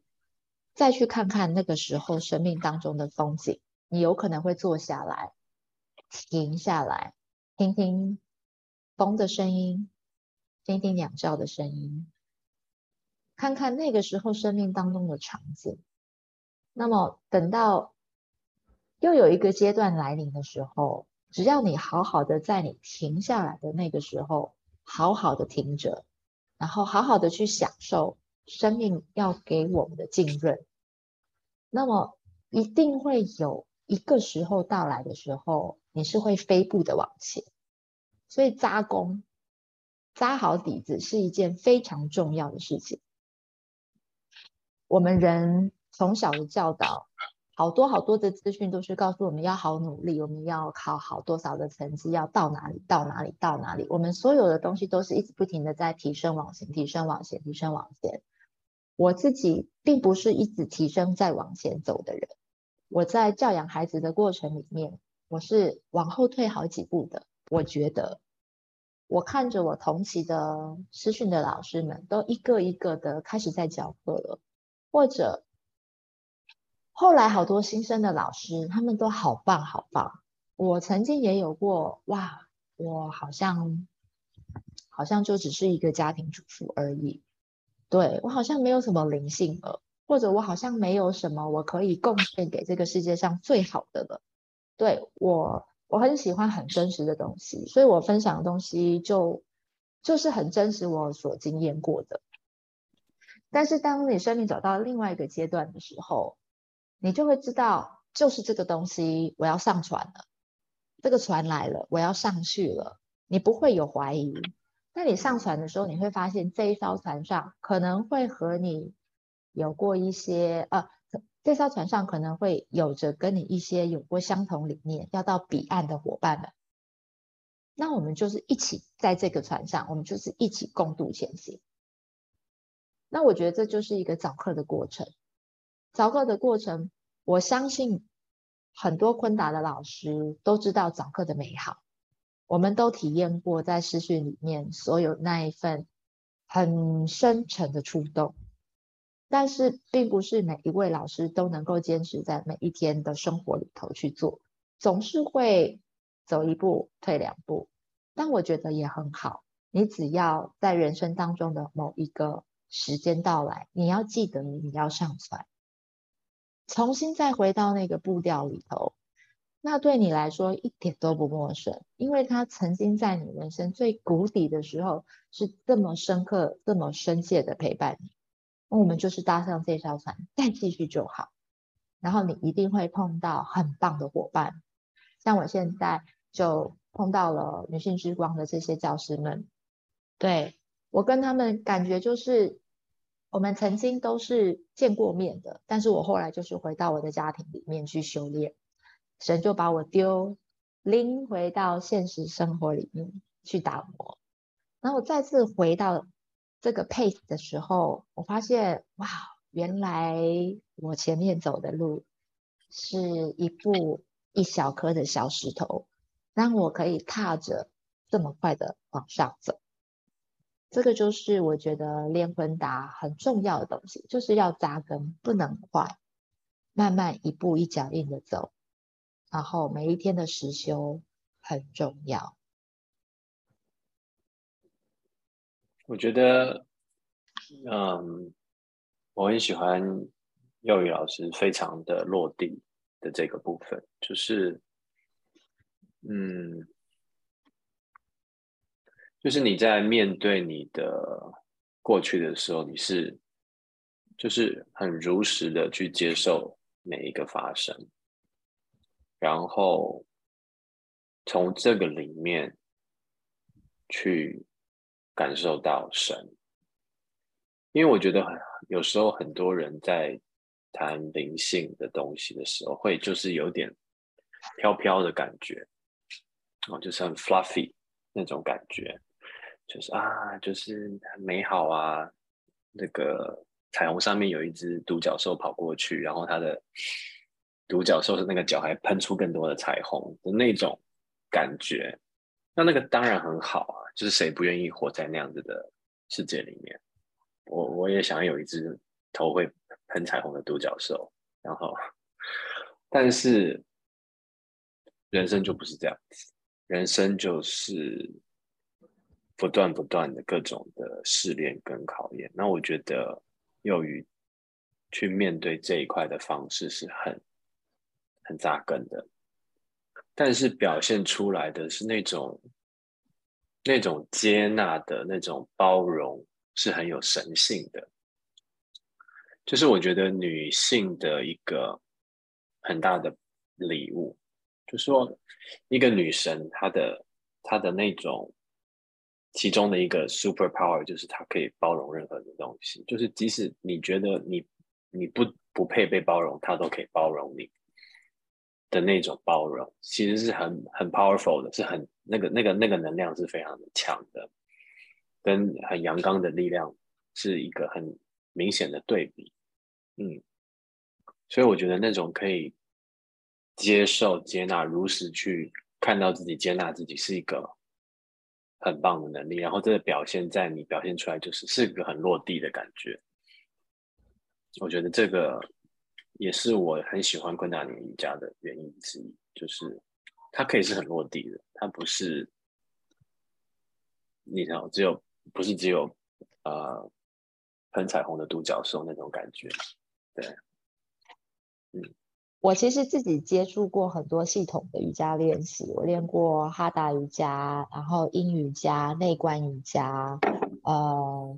再去看看那个时候生命当中的风景，你有可能会坐下来，停下来，听听风的声音，听听鸟叫的声音，看看那个时候生命当中的场景。那么等到又有一个阶段来临的时候，只要你好好的在你停下来的那个时候，好好的停着，然后好好的去享受。生命要给我们的浸润，那么一定会有一个时候到来的时候，你是会飞步的往前。所以扎功、扎好底子是一件非常重要的事情。我们人从小的教导，好多好多的资讯都是告诉我们要好努力，我们要考好多少的成绩，要到哪里到哪里到哪里。我们所有的东西都是一直不停的在提升往前，提升往前，提升往前。我自己并不是一直提升再往前走的人，我在教养孩子的过程里面，我是往后退好几步的。我觉得，我看着我同期的师训的老师们都一个一个的开始在教课了，或者后来好多新生的老师，他们都好棒好棒。我曾经也有过，哇，我好像好像就只是一个家庭主妇而已。对我好像没有什么灵性了，或者我好像没有什么我可以贡献给这个世界上最好的了。对我，我很喜欢很真实的东西，所以我分享的东西就就是很真实，我所经验过的。但是当你生命走到另外一个阶段的时候，你就会知道，就是这个东西我要上船了，这个船来了，我要上去了，你不会有怀疑。那你上船的时候，你会发现这一艘船上可能会和你有过一些呃，这艘船上可能会有着跟你一些有过相同理念要到彼岸的伙伴们。那我们就是一起在这个船上，我们就是一起共度前行。那我觉得这就是一个早课的过程。早课的过程，我相信很多昆达的老师都知道早课的美好。我们都体验过在失训里面所有那一份很深沉的触动，但是并不是每一位老师都能够坚持在每一天的生活里头去做，总是会走一步退两步。但我觉得也很好，你只要在人生当中的某一个时间到来，你要记得你要上传，重新再回到那个步调里头。那对你来说一点都不陌生，因为他曾经在你人生最谷底的时候是这么深刻、这么深切的陪伴你。那我们就是搭上这艘船，再继续就好。然后你一定会碰到很棒的伙伴，像我现在就碰到了女性之光的这些教师们。对我跟他们感觉就是，我们曾经都是见过面的，但是我后来就是回到我的家庭里面去修炼。神就把我丢拎回到现实生活里面去打磨，然后我再次回到这个 pace 的时候，我发现哇，原来我前面走的路是一步一小颗的小石头，让我可以踏着这么快的往上走。这个就是我觉得练婚达很重要的东西，就是要扎根，不能快，慢慢一步一脚印的走。然后每一天的实修很重要。我觉得，嗯，我很喜欢幼语老师非常的落地的这个部分，就是，嗯，就是你在面对你的过去的时候，你是，就是很如实的去接受每一个发生。然后从这个里面去感受到神，因为我觉得很有时候很多人在谈灵性的东西的时候，会就是有点飘飘的感觉，哦，就是很 fluffy 那种感觉，就是啊，就是很美好啊。那个彩虹上面有一只独角兽跑过去，然后它的独角兽的那个脚还喷出更多的彩虹的那种感觉，那那个当然很好啊，就是谁不愿意活在那样子的世界里面？我我也想有一只头会喷彩虹的独角兽，然后，但是人生就不是这样子，人生就是不断不断的各种的试炼跟考验。那我觉得幼鱼去面对这一块的方式是很很扎根的，但是表现出来的是那种那种接纳的那种包容。是很有神性的，就是我觉得女性的一个很大的礼物，就说一个女神，她的她的那种其中的一个 super power，就是它可以包容任何的东西，就是即使你觉得你你不不配被包容，她都可以包容你的那种包容，其实是很很 powerful 的，是很那个那个那个能量是非常强的。跟很阳刚的力量是一个很明显的对比，嗯，所以我觉得那种可以接受、接纳、如实去看到自己、接纳自己，是一个很棒的能力。然后这个表现在你表现出来，就是是一个很落地的感觉。我觉得这个也是我很喜欢昆达尼瑜伽的原因之一，就是它可以是很落地的，它不是你知道只有。不是只有呃喷彩虹的独角兽那种感觉，对，嗯，我其实自己接触过很多系统的瑜伽练习，我练过哈达瑜伽，然后阴瑜伽、内观瑜伽，呃，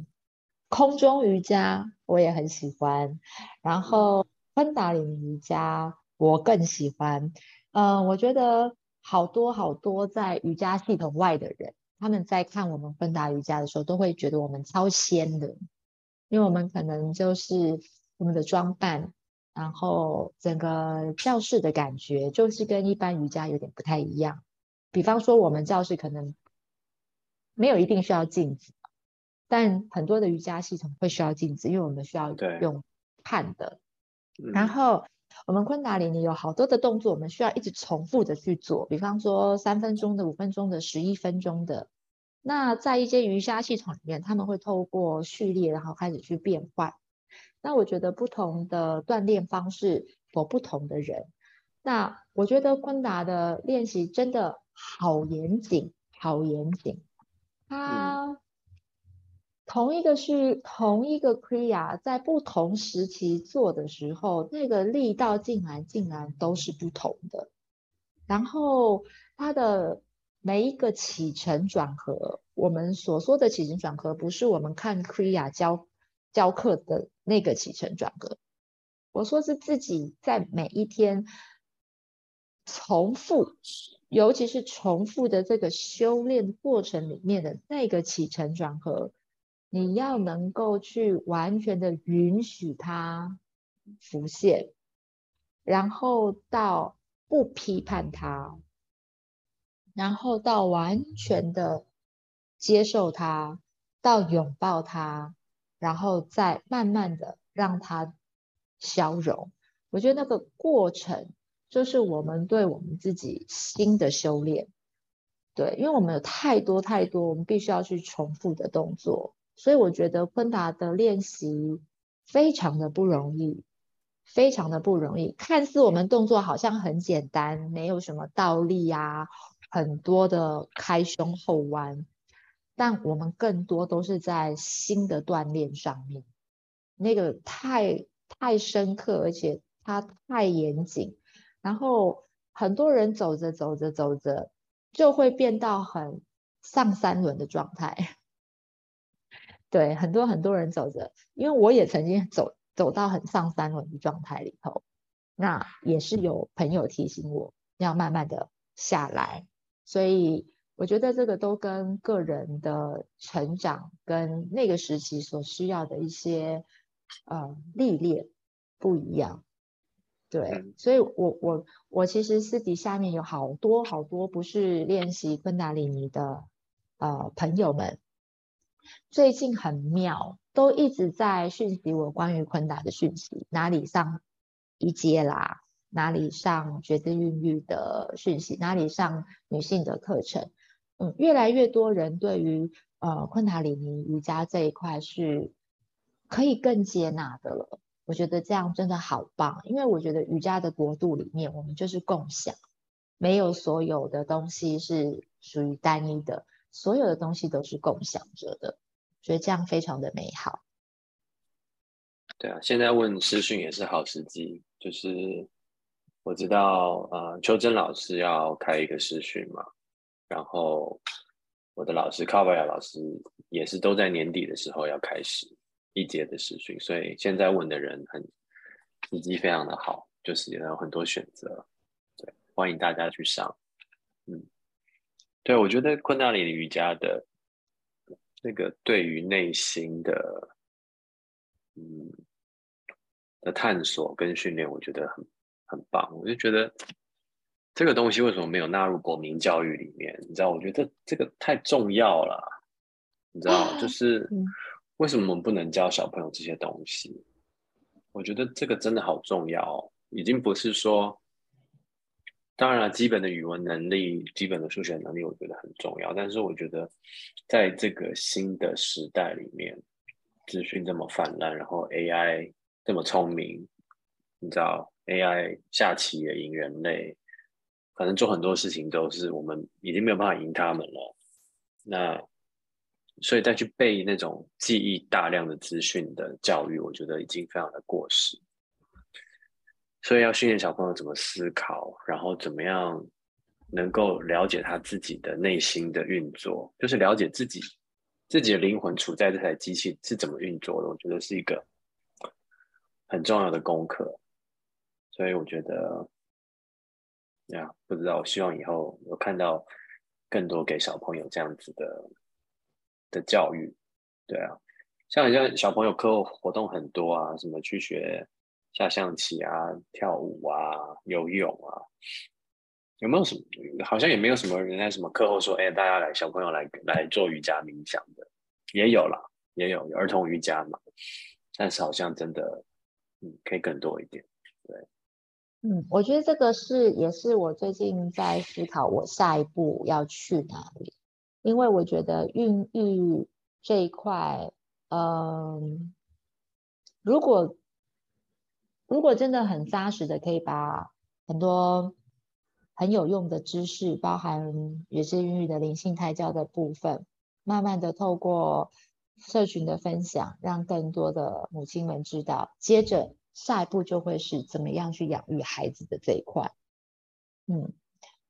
空中瑜伽我也很喜欢，然后芬达里瑜伽我更喜欢，嗯，我觉得好多好多在瑜伽系统外的人。他们在看我们芬达瑜伽的时候，都会觉得我们超仙的，因为我们可能就是我们的装扮，然后整个教室的感觉就是跟一般瑜伽有点不太一样。比方说，我们教室可能没有一定需要镜子，但很多的瑜伽系统会需要镜子，因为我们需要用看的。然后。我们昆达里尼有好多的动作，我们需要一直重复的去做。比方说三分钟的、五分钟的、十一分钟的。那在一些瑜伽系统里面，他们会透过序列，然后开始去变换。那我觉得不同的锻炼方式有不同的人。那我觉得昆达的练习真的好严谨，好严谨。他。同一个是同一个 kriya，在不同时期做的时候，那个力道竟然竟然都是不同的。然后它的每一个起承转合，我们所说的起承转合，不是我们看 kriya 教教课的那个起承转合。我说是自己在每一天重复，尤其是重复的这个修炼过程里面的那个起承转合。你要能够去完全的允许它浮现，然后到不批判它，然后到完全的接受它，到拥抱它，然后再慢慢的让它消融。我觉得那个过程就是我们对我们自己新的修炼，对，因为我们有太多太多我们必须要去重复的动作。所以我觉得昆达的练习非常的不容易，非常的不容易。看似我们动作好像很简单，没有什么倒立啊，很多的开胸后弯，但我们更多都是在新的锻炼上面，那个太太深刻，而且它太严谨。然后很多人走着走着走着，就会变到很上三轮的状态。对，很多很多人走着，因为我也曾经走走到很上三轮的状态里头，那也是有朋友提醒我要慢慢的下来，所以我觉得这个都跟个人的成长跟那个时期所需要的一些呃历练不一样。对，所以我我我其实私底下面有好多好多不是练习昆达里尼的呃朋友们，最近很妙，都一直在讯息我关于昆达的讯息，哪里上一阶啦，哪里上觉知孕育的讯息，哪里上女性的课程，嗯，越来越多人对于呃昆达里尼瑜伽这一块是可以更接纳的了。我觉得这样真的好棒，因为我觉得瑜伽的国度里面，我们就是共享，没有所有的东西是属于单一的，所有的东西都是共享着的，觉得这样非常的美好。对啊，现在问师训也是好时机，就是我知道呃，秋真老师要开一个师训嘛，然后我的老师卡巴亚老师也是都在年底的时候要开始。一节的实训，所以现在问的人很时机非常的好，就是有很多选择，对，欢迎大家去上。嗯，对我觉得昆达里瑜伽的那个对于内心的嗯的探索跟训练，我觉得很很棒。我就觉得这个东西为什么没有纳入国民教育里面？你知道，我觉得这个太重要了，你知道，就是。为什么我们不能教小朋友这些东西？我觉得这个真的好重要，已经不是说，当然了，基本的语文能力、基本的数学能力，我觉得很重要。但是我觉得，在这个新的时代里面，资讯这么泛滥，然后 AI 这么聪明，你知道，AI 下棋也赢人类，可能做很多事情都是我们已经没有办法赢他们了。那。所以再去背那种记忆大量的资讯的教育，我觉得已经非常的过时。所以要训练小朋友怎么思考，然后怎么样能够了解他自己的内心的运作，就是了解自己自己的灵魂处在这台机器是怎么运作的。我觉得是一个很重要的功课。所以我觉得，呀，不知道，我希望以后有看到更多给小朋友这样子的。的教育，对啊，像像小朋友课后活动很多啊，什么去学下象棋啊、跳舞啊、游泳啊，有没有什么？好像也没有什么人在什么课后说，哎，大家来，小朋友来来做瑜伽冥想的，也有啦，也有儿童瑜伽嘛，但是好像真的，嗯，可以更多一点，嗯，我觉得这个是也是我最近在思考，我下一步要去哪里。因为我觉得孕育这一块，嗯，如果如果真的很扎实的，可以把很多很有用的知识，包含也是孕育的灵性胎教的部分，慢慢的透过社群的分享，让更多的母亲们知道，接着下一步就会是怎么样去养育孩子的这一块，嗯，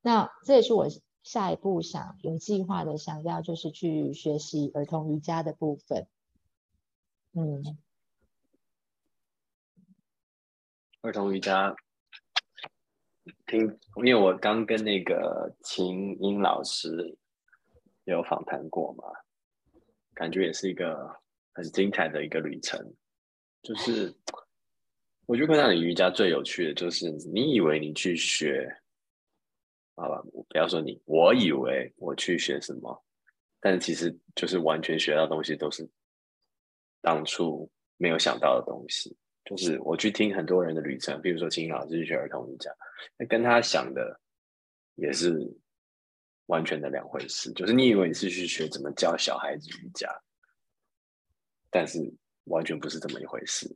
那这也是我。下一步想有计划的想要就是去学习儿童瑜伽的部分，嗯，儿童瑜伽，听，因为我刚跟那个秦英老师有访谈过嘛，感觉也是一个很精彩的一个旅程。就是我觉得看到你瑜伽最有趣的就是你以为你去学。好吧，不要说你，我以为我去学什么，但其实就是完全学到东西都是当初没有想到的东西。就是我去听很多人的旅程，比如说秦老师去学儿童瑜伽，那跟他想的也是完全的两回事。就是你以为你是去学怎么教小孩子瑜伽，但是完全不是这么一回事。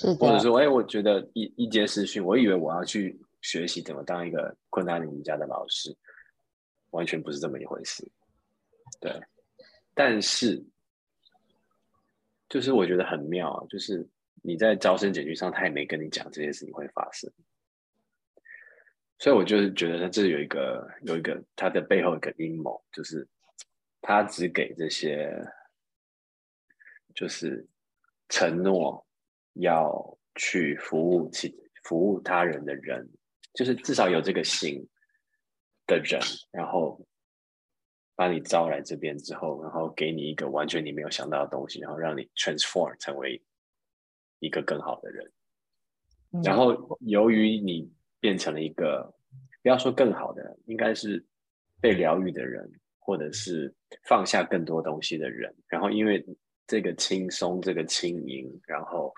对，或者说，哎，我觉得一一节实训，我以为我要去。学习怎么当一个困难瑜伽的老师，完全不是这么一回事。对，但是就是我觉得很妙啊，就是你在招生简讯上，他也没跟你讲这些事情会发生，所以我就是觉得他这有一个有一个他的背后一个阴谋，就是他只给这些就是承诺要去服务其服务他人的人。就是至少有这个心的人，然后把你招来这边之后，然后给你一个完全你没有想到的东西，然后让你 transform 成为一个更好的人。然后由于你变成了一个，不要说更好的，应该是被疗愈的人，或者是放下更多东西的人。然后因为这个轻松，这个轻盈，然后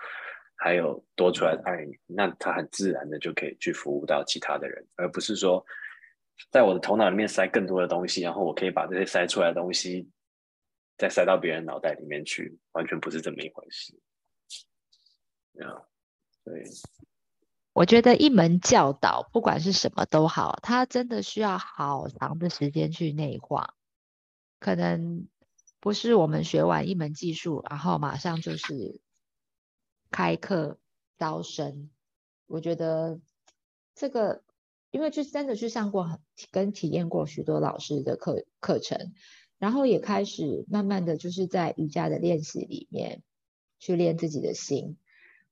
还有多出来的爱，那他很自然的就可以去服务到其他的人，而不是说在我的头脑里面塞更多的东西，然后我可以把这些塞出来的东西再塞到别人脑袋里面去，完全不是这么一回事。啊，对。我觉得一门教导，不管是什么都好，它真的需要好长的时间去内化。可能不是我们学完一门技术，然后马上就是开课招生。我觉得这个，因为就真的去上过很跟体验过许多老师的课课程，然后也开始慢慢的就是在瑜伽的练习里面去练自己的心，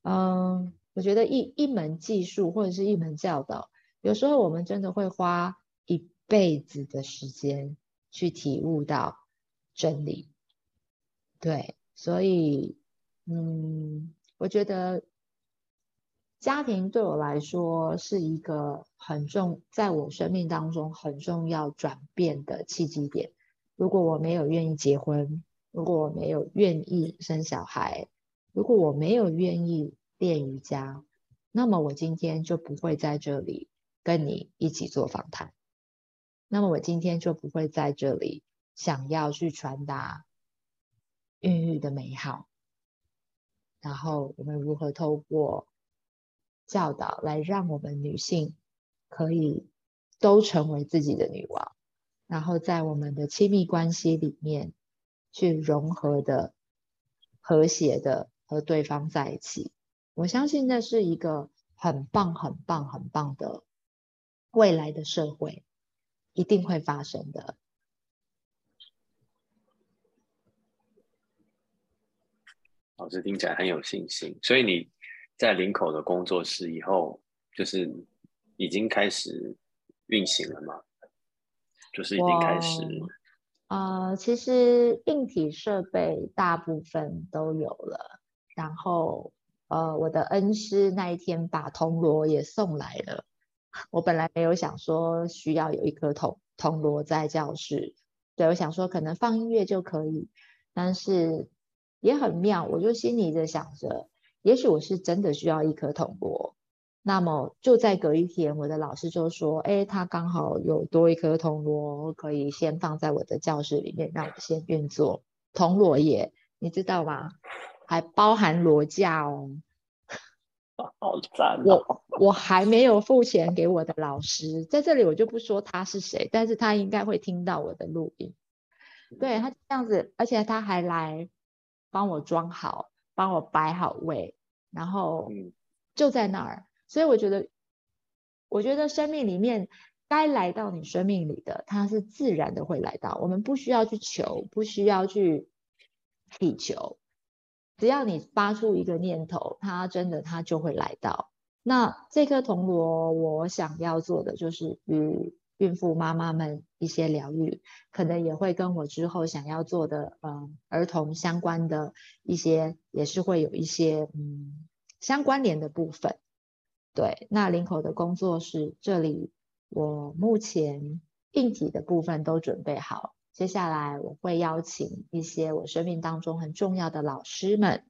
嗯。我觉得一一门技术或者是一门教导，有时候我们真的会花一辈子的时间去体悟到真理。对，所以，嗯，我觉得家庭对我来说是一个很重，在我生命当中很重要转变的契机点。如果我没有愿意结婚，如果我没有愿意生小孩，如果我没有愿意。练瑜伽，那么我今天就不会在这里跟你一起做访谈。那么我今天就不会在这里想要去传达孕育的美好。然后我们如何透过教导来让我们女性可以都成为自己的女王，然后在我们的亲密关系里面去融合的、和谐的和对方在一起。我相信那是一个很棒、很棒、很棒的未来的社会，一定会发生的。老师听起来很有信心，所以你在林口的工作室以后，就是已经开始运行了吗？就是已经开始。呃，其实硬体设备大部分都有了，然后。呃，我的恩师那一天把铜锣也送来了。我本来没有想说需要有一颗铜铜锣在教室，对我想说可能放音乐就可以，但是也很妙，我就心里在想着，也许我是真的需要一颗铜锣。那么就在隔一天，我的老师就说，哎，他刚好有多一颗铜锣，可以先放在我的教室里面，让我先运作铜锣也，你知道吗？还包含锣架哦，好赞！我我还没有付钱给我的老师，在这里我就不说他是谁，但是他应该会听到我的录音。对他这样子，而且他还来帮我装好，帮我摆好位，然后就在那儿。所以我觉得，我觉得生命里面该来到你生命里的，它是自然的会来到，我们不需要去求，不需要去祈求。只要你发出一个念头，它真的它就会来到。那这颗铜锣，我想要做的就是与孕妇妈妈们一些疗愈，可能也会跟我之后想要做的，嗯，儿童相关的一些，也是会有一些，嗯，相关联的部分。对，那林口的工作室这里，我目前硬体的部分都准备好。接下来我会邀请一些我生命当中很重要的老师们，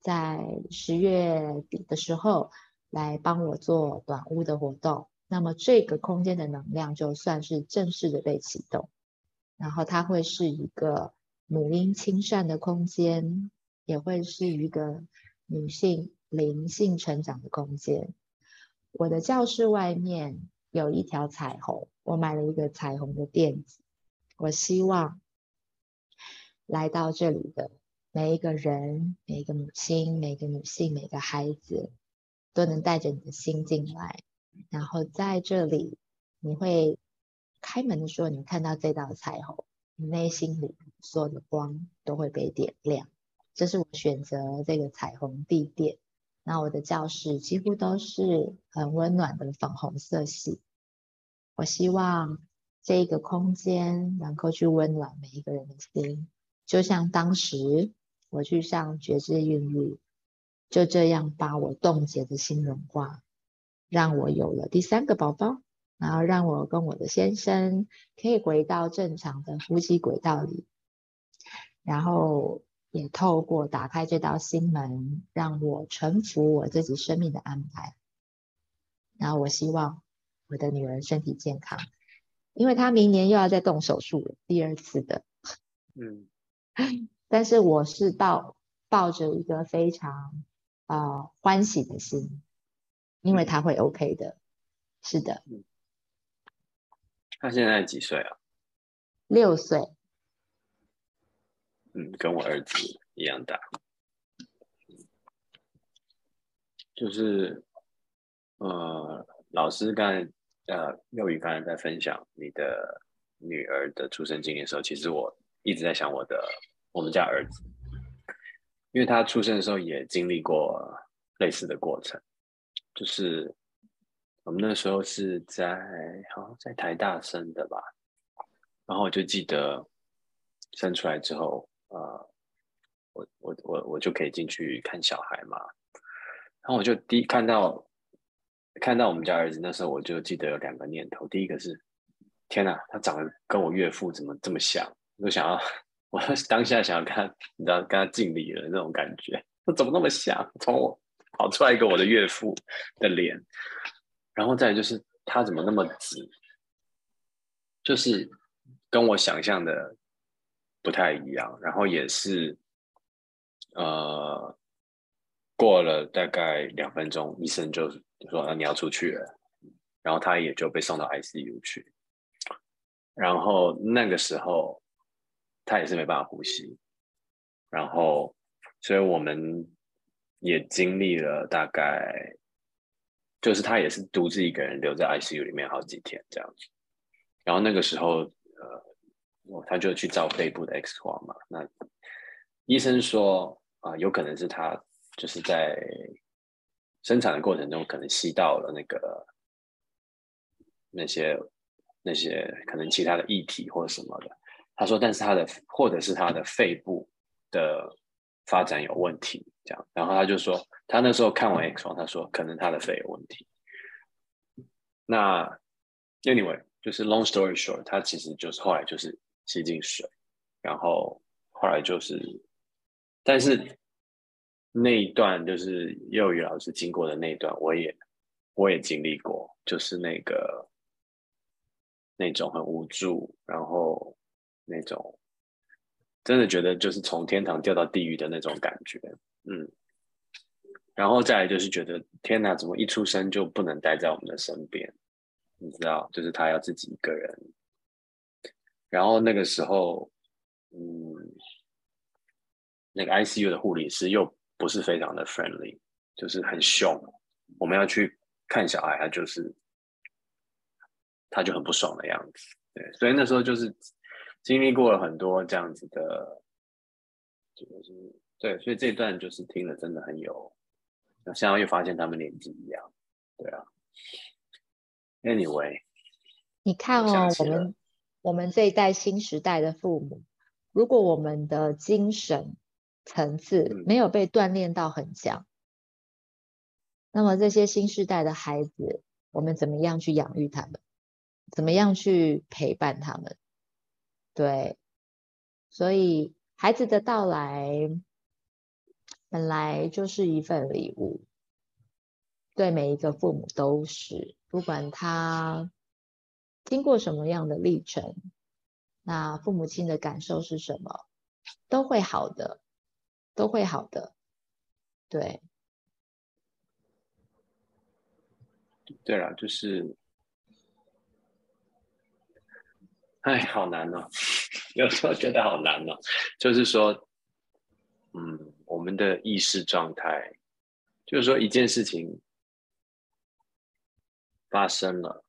在十月底的时候来帮我做短屋的活动。那么这个空间的能量就算是正式的被启动，然后它会是一个母婴亲善的空间，也会是一个女性灵性成长的空间。我的教室外面有一条彩虹，我买了一个彩虹的垫子。我希望来到这里的每一个人、每一个母亲、每个女性、每个孩子，都能带着你的心进来。然后在这里，你会开门的时候，你看到这道彩虹，你内心里所有的光都会被点亮。这是我选择这个彩虹地垫。那我的教室几乎都是很温暖的粉红色系。我希望。这个空间能够去温暖每一个人的心，就像当时我去上觉知孕育，就这样把我冻结的心融化，让我有了第三个宝宝，然后让我跟我的先生可以回到正常的呼吸轨道里，然后也透过打开这道心门，让我臣服我自己生命的安排。然后我希望我的女儿身体健康，因为她明年又要再动手术了，第二次的。嗯，但是我是抱抱着一个非常啊欢喜的心，因为他会 OK 的。是的。他现在几岁啊？六岁。嗯，跟我儿子一样大。就是呃，老师刚才呃，幼宇刚才在分享你的女儿的出生经验的时候，其实我。一直在想我的我们家儿子，因为他出生的时候也经历过类似的过程，就是我们那时候是在好像在台大生的吧，然后我就记得生出来之后，呃，我我我我就可以进去看小孩嘛，然后我就第一看到看到我们家儿子那时候，我就记得有两个念头，第一个是天哪，他长得跟我岳父怎么这么像？我想要，我当下想要跟他，你知道，跟他敬礼了那种感觉。他 怎么那么像？从我跑出来一个我的岳父的脸，然后再就是他怎么那么直，就是跟我想象的不太一样。然后也是，呃，过了大概两分钟，医生就说你要出去了，然后他也就被送到 ICU 去。然后那个时候。他也是没办法呼吸，然后，所以我们也经历了大概，就是他也是独自一个人留在 ICU 里面好几天这样子。然后那个时候，呃，他就去照肺部的 X 光嘛。那医生说啊，有可能是他就是在生产的过程中可能吸到了那个那些那些可能其他的液体或什么的。他说：“但是他的或者是他的肺部的发展有问题，这样。然后他就说，他那时候看完 X 光，他说可能他的肺有问题。那 anyway，就是 long story short，他其实就是后来就是吸进水，然后后来就是，但是那一段就是幼语老师经过的那一段，我也我也经历过，就是那个那种很无助，然后。”那种真的觉得就是从天堂掉到地狱的那种感觉，嗯，然后再来就是觉得天哪，怎么一出生就不能待在我们的身边？你知道，就是他要自己一个人。然后那个时候，嗯，那个 ICU 的护理师又不是非常的 friendly，就是很凶。我们要去看小孩，他就是他就很不爽的样子。对，所以那时候就是。经历过了很多这样子的，就是对，所以这段就是听了真的很有，现在又发现他们年纪一样，对啊。Anyway，你看哦，我们我们这一代新时代的父母，如果我们的精神层次没有被锻炼到很强，那么这些新时代的孩子，我们怎么样去养育他们？怎么样去陪伴他们？对，所以孩子的到来本来就是一份礼物，对每一个父母都是，不管他经过什么样的历程，那父母亲的感受是什么，都会好的，都会好的，对。对了，就是。哎，好难哦！有时候觉得好难哦。就是说，嗯，我们的意识状态，就是说一件事情发生了，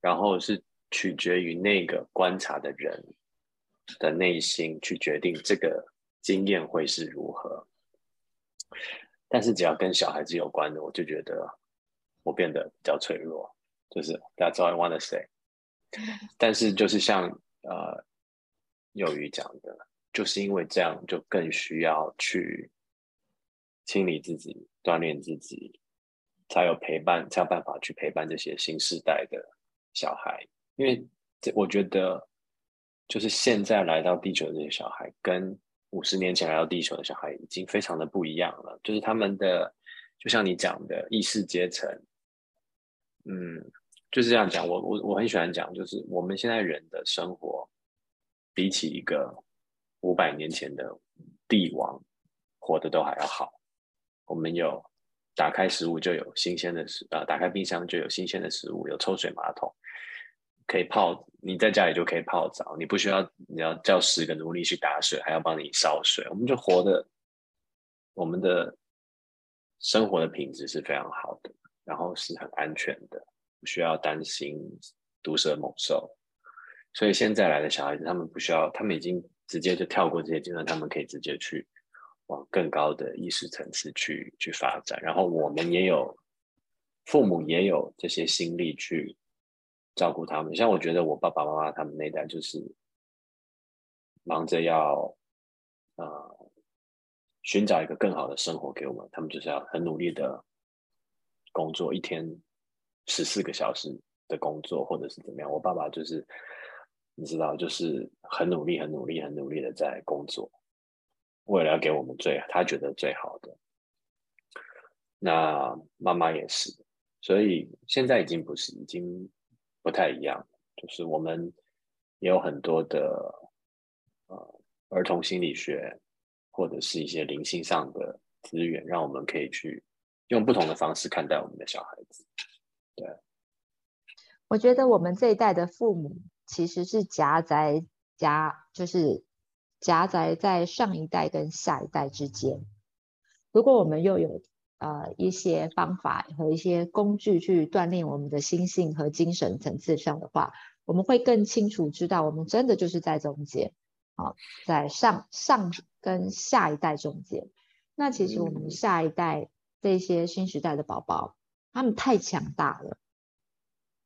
然后是取决于那个观察的人的内心去决定这个经验会是如何。但是只要跟小孩子有关的，我就觉得我变得比较脆弱。就是 That's all I want to say。但是就是像呃，幼鱼讲的，就是因为这样，就更需要去清理自己、锻炼自己，才有陪伴，才有办法去陪伴这些新时代的小孩。因为这，我觉得就是现在来到地球的这些小孩，跟五十年前来到地球的小孩已经非常的不一样了。就是他们的，就像你讲的意识阶层，嗯，就是这样讲。我我我很喜欢讲，就是我们现在人的生活，比起一个五百年前的帝王。活的都还要好，我们有打开食物就有新鲜的食，呃，打开冰箱就有新鲜的食物，有抽水马桶可以泡，你在家里就可以泡澡，你不需要你要叫十个奴隶去打水，还要帮你烧水，我们就活的，我们的生活的品质是非常好的，然后是很安全的，需要担心毒蛇猛兽，所以现在来的小孩子，他们不需要，他们已经直接就跳过这些阶段，他们可以直接去。往更高的意识层次去去发展，然后我们也有父母也有这些心力去照顾他们。像我觉得我爸爸妈妈他们那代就是忙着要呃寻找一个更好的生活给我们，他们就是要很努力的工作，一天十四个小时的工作或者是怎么样。我爸爸就是你知道，就是很努力、很努力、很努力的在工作。为了要给我们最他觉得最好的，那妈妈也是，所以现在已经不是，已经不太一样。就是我们也有很多的呃儿童心理学或者是一些灵性上的资源，让我们可以去用不同的方式看待我们的小孩子。对，我觉得我们这一代的父母其实是夹在夹，就是。夹在在上一代跟下一代之间。如果我们又有呃一些方法和一些工具去锻炼我们的心性和精神层次上的话，我们会更清楚知道，我们真的就是在中间啊，在上上跟下一代中间。那其实我们下一代这些新时代的宝宝，他们太强大了，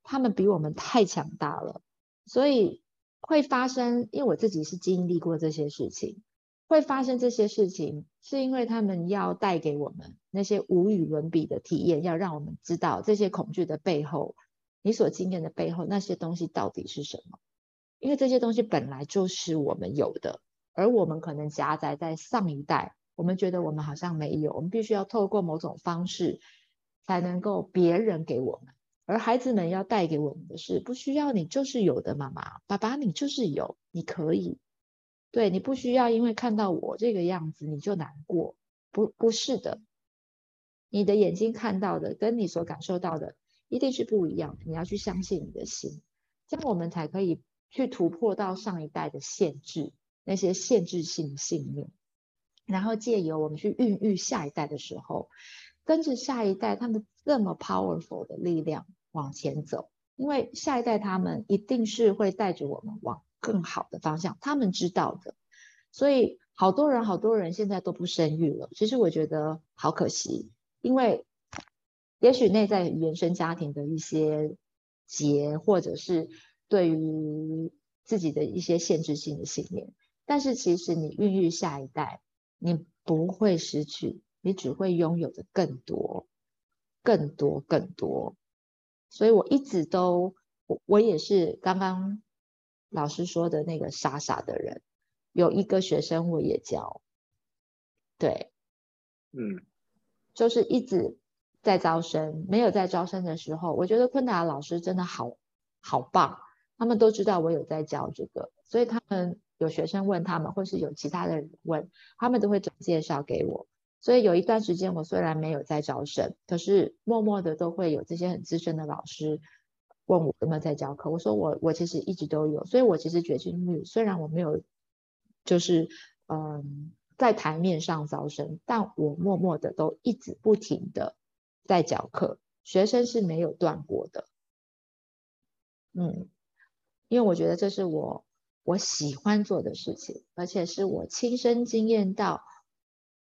他们比我们太强大了，所以。会发生，因为我自己是经历过这些事情。会发生这些事情，是因为他们要带给我们那些无与伦比的体验，要让我们知道这些恐惧的背后，你所经验的背后那些东西到底是什么。因为这些东西本来就是我们有的，而我们可能夹杂在上一代，我们觉得我们好像没有，我们必须要透过某种方式才能够别人给我们。而孩子们要带给我们的是，不需要你就是有的，妈妈、爸爸，你就是有，你可以，对你不需要，因为看到我这个样子你就难过，不，不是的，你的眼睛看到的跟你所感受到的一定是不一样，你要去相信你的心，这样我们才可以去突破到上一代的限制，那些限制性信念，然后借由我们去孕育下一代的时候，跟着下一代他们这么 powerful 的力量。往前走，因为下一代他们一定是会带着我们往更好的方向，他们知道的。所以好多人，好多人现在都不生育了。其实我觉得好可惜，因为也许内在原生家庭的一些结，或者是对于自己的一些限制性的信念。但是其实你孕育下一代，你不会失去，你只会拥有的更多、更多、更多。所以我一直都，我我也是刚刚老师说的那个傻傻的人，有一个学生我也教，对，嗯，就是一直在招生，没有在招生的时候，我觉得昆达老师真的好好棒，他们都知道我有在教这个，所以他们有学生问他们，或是有其他的人问，他们都会转介绍给我。所以有一段时间，我虽然没有在招生，可是默默的都会有这些很资深的老师问我有没有在教课。我说我我其实一直都有，所以我其实决心虽然我没有就是嗯在台面上招生，但我默默的都一直不停的在教课，学生是没有断过的。嗯，因为我觉得这是我我喜欢做的事情，而且是我亲身经验到。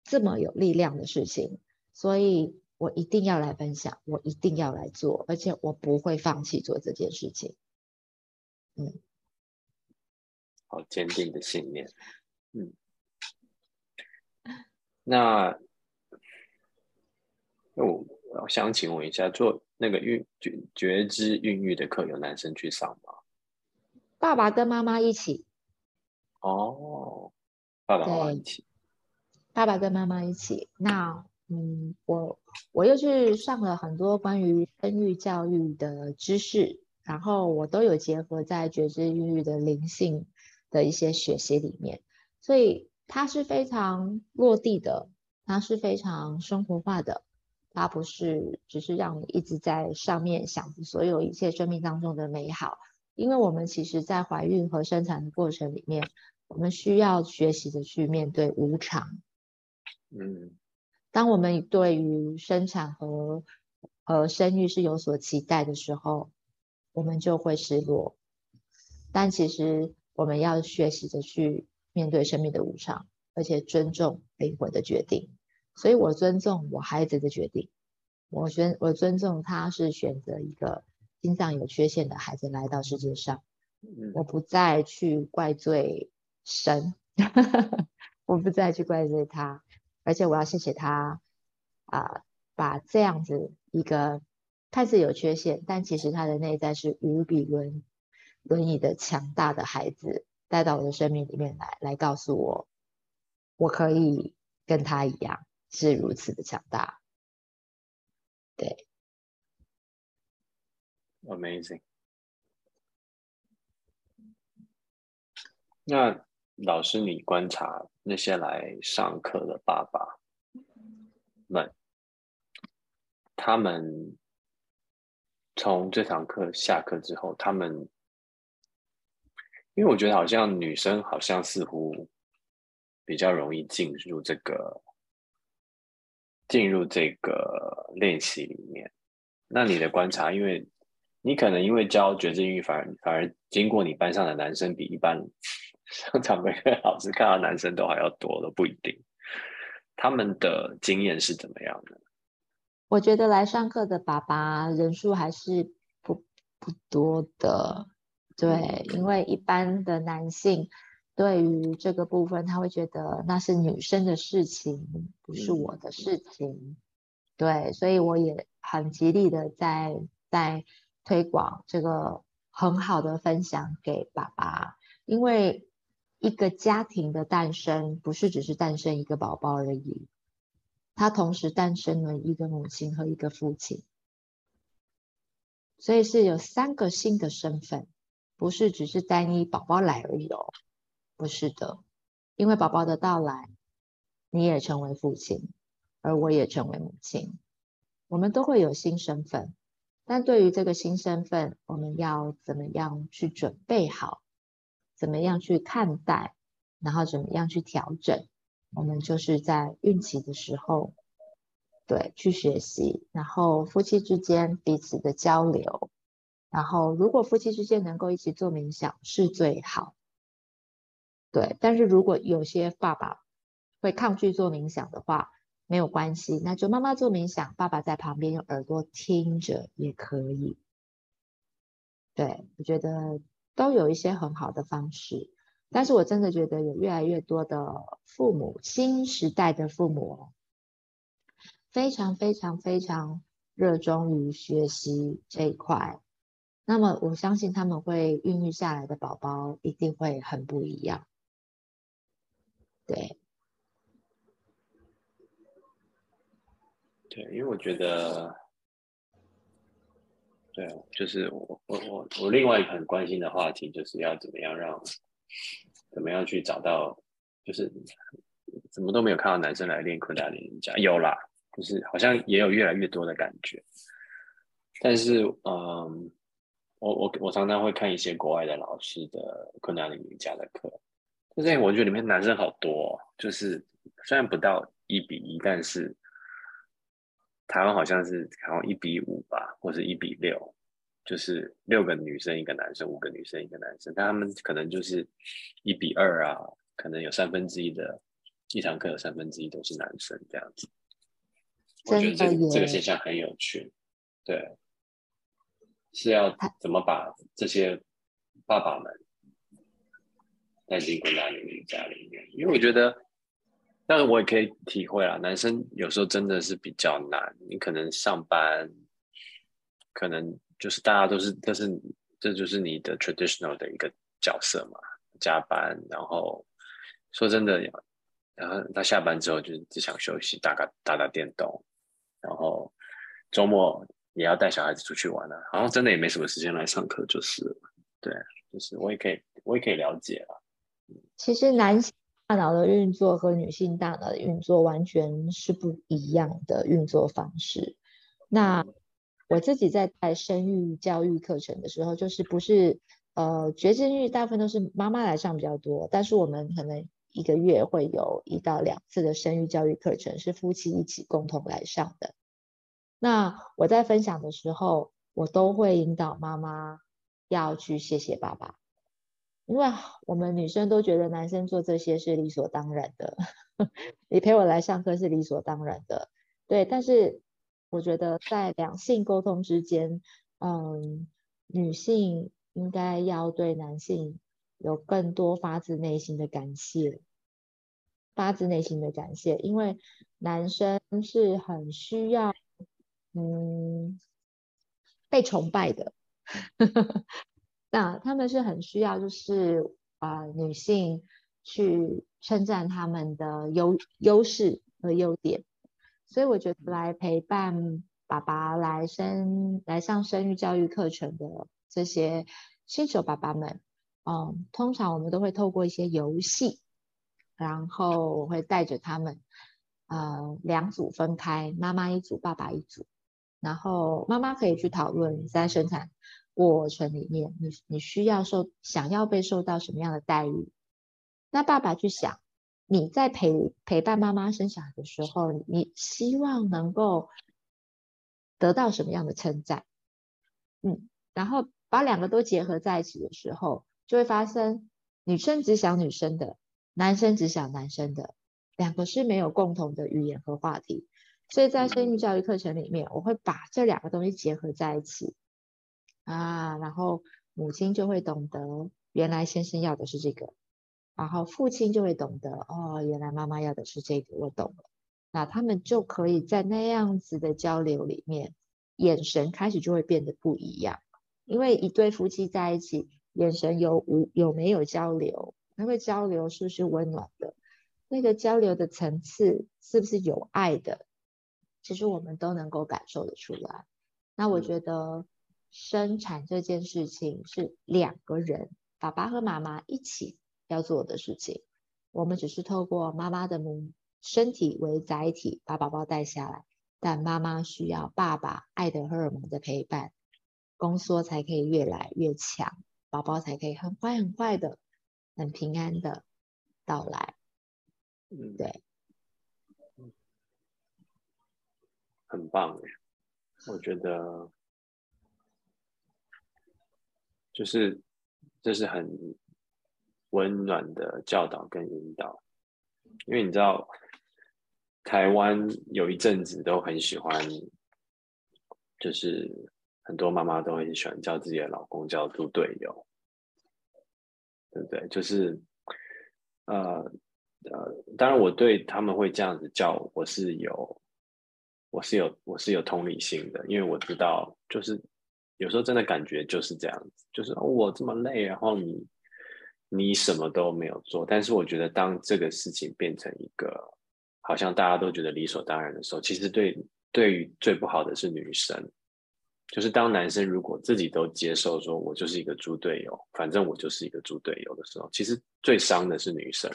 这么有力量的事情，所以我一定要来分享，我一定要来做，而且我不会放弃做这件事情。嗯，好坚定的信念。嗯，那那我我想请问一下，做那个孕觉觉知孕育的课，有男生去上吗？爸爸跟妈妈一起。哦，爸爸妈妈一起。爸爸跟妈妈一起。那嗯，我我又去上了很多关于生育教育的知识，然后我都有结合在觉知孕育的灵性的一些学习里面，所以它是非常落地的，它是非常生活化的。它不是只是让你一直在上面想所有一切生命当中的美好，因为我们其实，在怀孕和生产的过程里面，我们需要学习的去面对无常。嗯，当我们对于生产和和生育是有所期待的时候，我们就会失落。但其实我们要学习着去面对生命的无常，而且尊重灵魂的决定。所以我尊重我孩子的决定，我选我尊重他是选择一个心脏有缺陷的孩子来到世界上，我不再去怪罪神，我不再去怪罪他，而且我要谢谢他啊，把这样子一个看似有缺陷，但其实他的内在是无比轮轮椅的强大的孩子带到我的生命里面来，来告诉我，我可以跟他一样。是如此的强大，对，amazing。那老师，你观察那些来上课的爸爸们，他们从这堂课下课之后，他们，因为我觉得好像女生好像似乎比较容易进入这个。进入这个练习里面，那你的观察，因为你可能因为教觉知英语，反而反而经过你班上的男生比一般上常规课老师看到男生都还要多，都不一定。他们的经验是怎么样的？我觉得来上课的爸爸人数还是不不多的，对，因为一般的男性。对于这个部分，他会觉得那是女生的事情，不是我的事情。对，所以我也很极力的在在推广这个很好的分享给爸爸，因为一个家庭的诞生不是只是诞生一个宝宝而已，他同时诞生了一个母亲和一个父亲，所以是有三个新的身份，不是只是单一宝宝来而已哦。不是的，因为宝宝的到来，你也成为父亲，而我也成为母亲，我们都会有新身份。但对于这个新身份，我们要怎么样去准备好？怎么样去看待？然后怎么样去调整？我们就是在孕期的时候，对，去学习，然后夫妻之间彼此的交流，然后如果夫妻之间能够一起做冥想，是最好。对，但是如果有些爸爸会抗拒做冥想的话，没有关系，那就妈妈做冥想，爸爸在旁边用耳朵听着也可以。对我觉得都有一些很好的方式，但是我真的觉得有越来越多的父母，新时代的父母，非常非常非常热衷于学习这一块，那么我相信他们会孕育下来的宝宝一定会很不一样。对，对，因为我觉得，对，就是我我我我另外一个很关心的话题，就是要怎么样让，怎么样去找到，就是怎么都没有看到男生来练昆达里瑜伽，有啦，就是好像也有越来越多的感觉，但是嗯，我我我常常会看一些国外的老师的昆达里瑜伽的课。就是我觉得里面男生好多，就是虽然不到一比一，但是台湾好像是好像一比五吧，或是一比六，就是六个女生一个男生，五个女生一个男生，但他们可能就是一比二啊，可能有三分之一的一堂课有三分之一都是男生这样子。我觉得这这个现象很有趣，对，是要怎么把这些爸爸们。带进昆达里面家里面，因为我觉得但是我也可以体会啊，男生有时候真的是比较难。你可能上班，可能就是大家都是，这是这就是你的 traditional 的一个角色嘛，加班，然后说真的，然后他下班之后就只想休息，打个打打电动，然后周末也要带小孩子出去玩啊，好像真的也没什么时间来上课，就是对，就是我也可以，我也可以了解了。其实男性。大脑的运作和女性大脑的运作完全是不一样的运作方式。那我自己在带生育教育课程的时候，就是不是呃绝经育大部分都是妈妈来上比较多，但是我们可能一个月会有一到两次的生育教育课程是夫妻一起共同来上的。那我在分享的时候，我都会引导妈妈要去谢谢爸爸。因为我们女生都觉得男生做这些是理所当然的，你陪我来上课是理所当然的，对。但是我觉得在两性沟通之间，嗯，女性应该要对男性有更多发自内心的感谢，发自内心的感谢，因为男生是很需要，嗯，被崇拜的。那他们是很需要，就是啊，女性去称赞他们的优优势和优点，所以我觉得来陪伴爸爸来生来上生育教育课程的这些新手爸爸们，嗯，通常我们都会透过一些游戏，然后我会带着他们，呃，两组分开，妈妈一组，爸爸一组，然后妈妈可以去讨论在生产。过程里面，你你需要受想要被受到什么样的待遇？那爸爸去想，你在陪陪伴妈妈生小孩的时候，你希望能够得到什么样的称赞？嗯，然后把两个都结合在一起的时候，就会发生女生只想女生的，男生只想男生的，两个是没有共同的语言和话题。所以在生育教育课程里面，我会把这两个东西结合在一起。啊，然后母亲就会懂得，原来先生要的是这个，然后父亲就会懂得，哦，原来妈妈要的是这个，我懂了。那他们就可以在那样子的交流里面，眼神开始就会变得不一样。因为一对夫妻在一起，眼神有无有没有交流，那个交流是不是温暖的？那个交流的层次是不是有爱的？其实我们都能够感受得出来。那我觉得。生产这件事情是两个人，爸爸和妈妈一起要做的事情。我们只是透过妈妈的母身体为载体把宝宝带下来，但妈妈需要爸爸爱的荷尔蒙的陪伴，宫缩才可以越来越强，宝宝才可以很快很快的、很平安的到来。嗯，对，很棒我觉得。就是这是很温暖的教导跟引导，因为你知道台湾有一阵子都很喜欢，就是很多妈妈都很喜欢叫自己的老公叫猪队友，对不对？就是呃呃，当然我对他们会这样子叫，我是有我是有我是有同理心的，因为我知道就是。有时候真的感觉就是这样子，就是我这么累，然后你你什么都没有做。但是我觉得，当这个事情变成一个好像大家都觉得理所当然的时候，其实对对于最不好的是女生。就是当男生如果自己都接受说我就是一个猪队友，反正我就是一个猪队友的时候，其实最伤的是女生，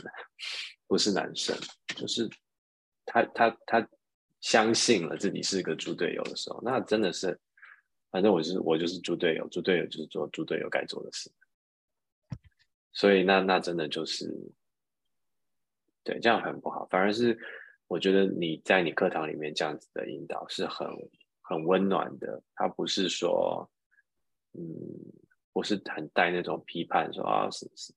不是男生。就是他他他相信了自己是一个猪队友的时候，那真的是。反正我是我就是猪队友，猪队友就是做猪队友该做的事，所以那那真的就是，对，这样很不好。反而是我觉得你在你课堂里面这样子的引导是很很温暖的，他不是说，嗯，不是很带那种批判，说啊是是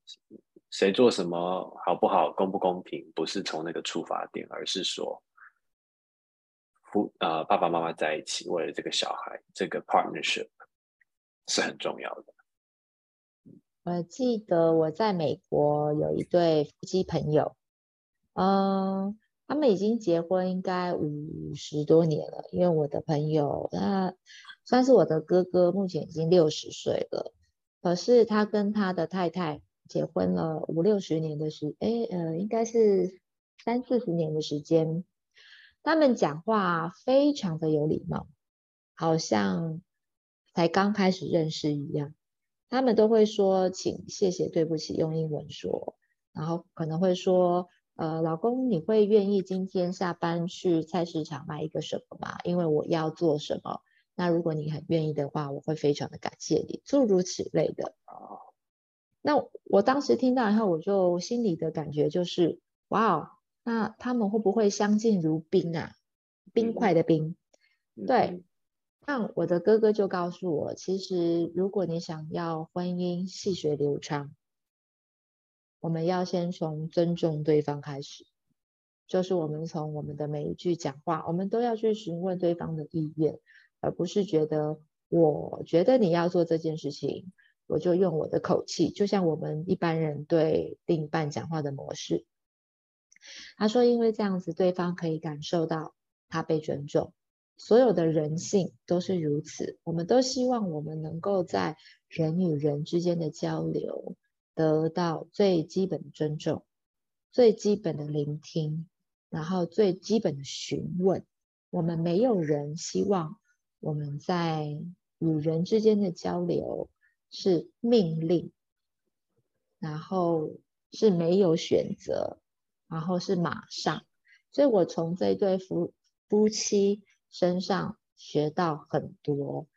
谁做什么好不好，公不公平，不是从那个出发点，而是说。父啊，爸爸妈妈在一起，为了这个小孩，这个 partnership 是很重要的。我记得我在美国有一对夫妻朋友，嗯，他们已经结婚应该五十多年了，因为我的朋友，他算是我的哥哥，目前已经六十岁了。可是他跟他的太太结婚了五六十年的时，哎，呃，应该是三四十年的时间。他们讲话非常的有礼貌，好像才刚开始认识一样。他们都会说请、谢谢、对不起，用英文说，然后可能会说。呃，老公，你会愿意今天下班去菜市场买一个什么吗？因为我要做什么。那如果你很愿意的话，我会非常的感谢你，诸如此类的。那我当时听到以后，我就心里的感觉就是，哇哦，那他们会不会相敬如宾啊？冰块的冰。对。那我的哥哥就告诉我，其实如果你想要婚姻细水流长。我们要先从尊重对方开始，就是我们从我们的每一句讲话，我们都要去询问对方的意愿，而不是觉得我觉得你要做这件事情，我就用我的口气，就像我们一般人对另一半讲话的模式。他说，因为这样子对方可以感受到他被尊重，所有的人性都是如此，我们都希望我们能够在人与人之间的交流。得到最基本的尊重，最基本的聆听，然后最基本的询问。我们没有人希望我们在与人之间的交流是命令，然后是没有选择，然后是马上。所以我从这对夫夫妻身上学到很多。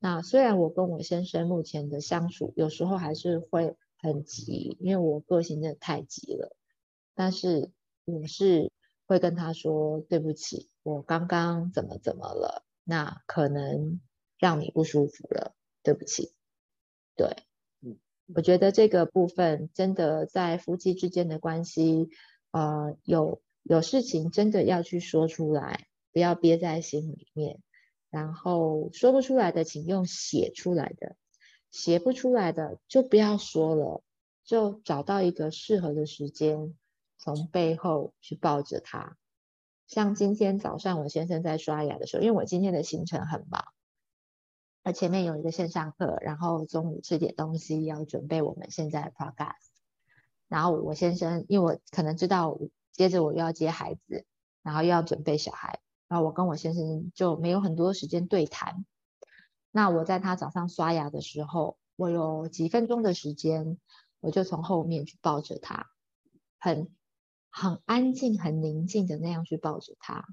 那虽然我跟我先生目前的相处有时候还是会。很急，因为我个性真的太急了。但是我是会跟他说对不起，我刚刚怎么怎么了，那可能让你不舒服了，对不起。对，嗯，我觉得这个部分真的在夫妻之间的关系，呃，有有事情真的要去说出来，不要憋在心里面。然后说不出来的，请用写出来的。写不出来的就不要说了，就找到一个适合的时间，从背后去抱着他。像今天早上我先生在刷牙的时候，因为我今天的行程很忙，那前面有一个线上课，然后中午吃点东西要准备我们现在的 podcast。然后我先生因为我可能知道接着我又要接孩子，然后又要准备小孩，然后我跟我先生就没有很多时间对谈。那我在他早上刷牙的时候，我有几分钟的时间，我就从后面去抱着他，很很安静、很宁静的那样去抱着他。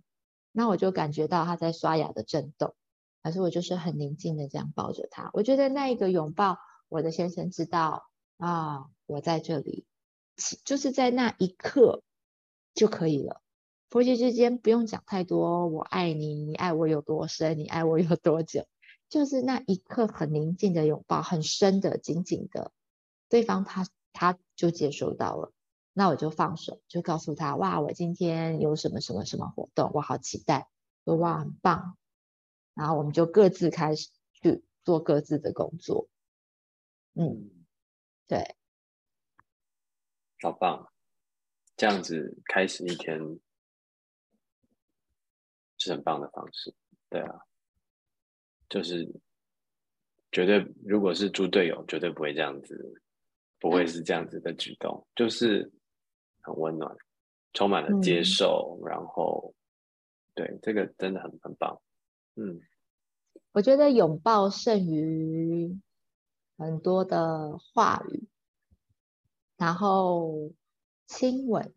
那我就感觉到他在刷牙的震动，可是我就是很宁静的这样抱着他。我觉得那一个拥抱，我的先生知道啊，我在这里，就是在那一刻就可以了。夫妻之间不用讲太多，我爱你，你爱我有多深，你爱我有多久。就是那一刻很宁静的拥抱，很深的、紧紧的，对方他他就接收到了，那我就放手，就告诉他：哇，我今天有什么什么什么活动，我好期待，说哇很棒，然后我们就各自开始去做各自的工作。嗯，对，好棒，这样子开始一天是很棒的方式，对啊。就是绝对，如果是猪队友，绝对不会这样子，不会是这样子的举动，就是很温暖，充满了接受，然后对这个真的很很棒。嗯，我觉得拥抱胜于很多的话语，然后亲吻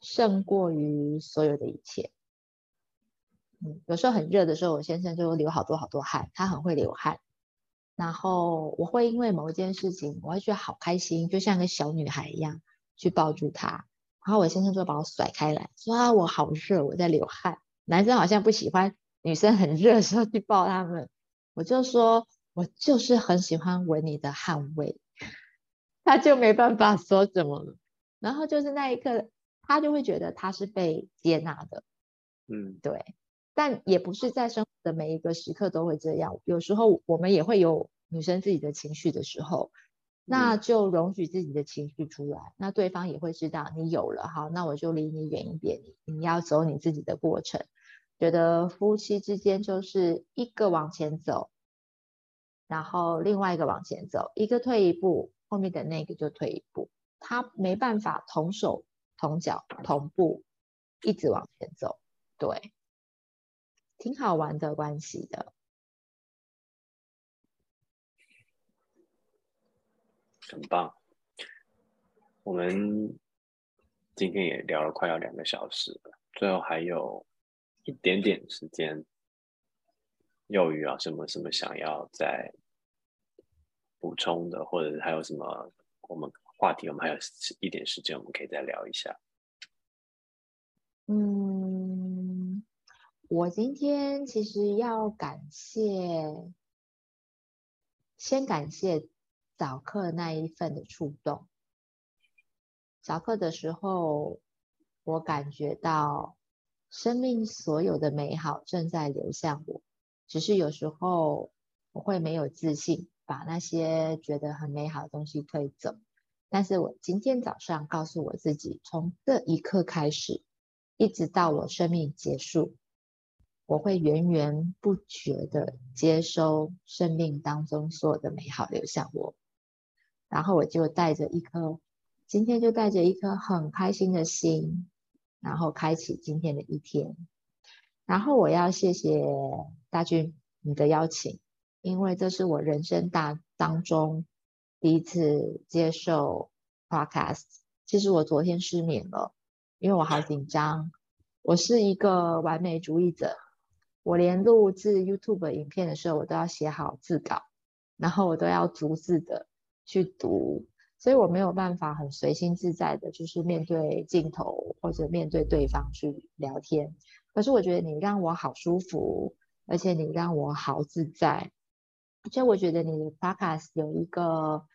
胜过于所有的一切。嗯，有时候很热的时候，我先生就会流好多好多汗，他很会流汗。然后我会因为某一件事情，我会觉得好开心，就像个小女孩一样去抱住他。然后我先生就把我甩开来，说啊，我好热，我在流汗。男生好像不喜欢女生很热的时候去抱他们，我就说我就是很喜欢闻你的汗味，他就没办法说什么了。然后就是那一刻，他就会觉得他是被接纳的。嗯，对。但也不是在生活的每一个时刻都会这样，有时候我们也会有女生自己的情绪的时候，那就容许自己的情绪出来，那对方也会知道你有了，好，那我就离你远一点，你要走你自己的过程。觉得夫妻之间就是一个往前走，然后另外一个往前走，一个退一步，后面的那个就退一步，他没办法同手同脚同步一直往前走，对，挺好玩的关系的。很棒，我们今天也聊了快要两个小时了，最后还有一点点时间，幼鱼啊，什么什么想要再补充的，或者还有什么我们话题，我们还有一点时间，我们可以再聊一下。嗯，我今天其实要感谢，先感谢。早课那一份的触动，早课的时候，我感觉到生命所有的美好正在流向我，只是有时候我会没有自信，把那些觉得很美好的东西推走。但是我今天早上告诉我自己，从这一刻开始，一直到我生命结束，我会源源不绝的接收生命当中所有的美好流向我。然后我就带着一颗，今天就带着一颗很开心的心，然后开启今天的一天。然后我要谢谢大军你的邀请，因为这是我人生大当中第一次接受 podcast。其实我昨天失眠了，因为我好紧张。我是一个完美主义者，我连录制 YouTube 影片的时候，我都要写好字稿，然后我都要逐字的。去读，所以我没有办法很随心自在的，就是面对镜头或者面对对方去聊天。可是我觉得你让我好舒服，而且你让我好自在。而且我觉得你的 podcast 有一个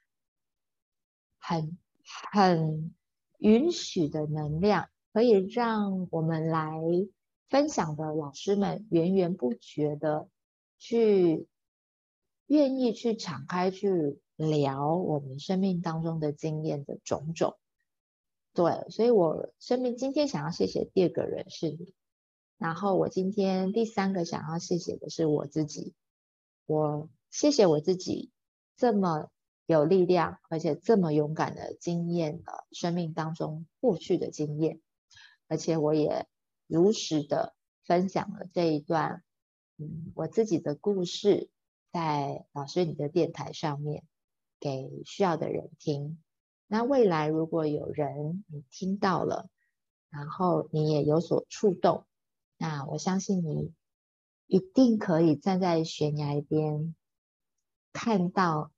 很很允许的能量，可以让我们来分享的老师们源源不绝的去愿意去敞开去。聊我们生命当中的经验的种种，对，所以我生命今天想要谢谢第二个人是你，然后我今天第三个想要谢谢的是我自己，我谢谢我自己这么有力量而且这么勇敢的经验的生命当中过去的经验，而且我也如实的分享了这一段嗯我自己的故事，在老师你的电台上面。给需要的人听。那未来如果有人你听到了，然后你也有所触动，那我相信你一定可以站在悬崖边，看到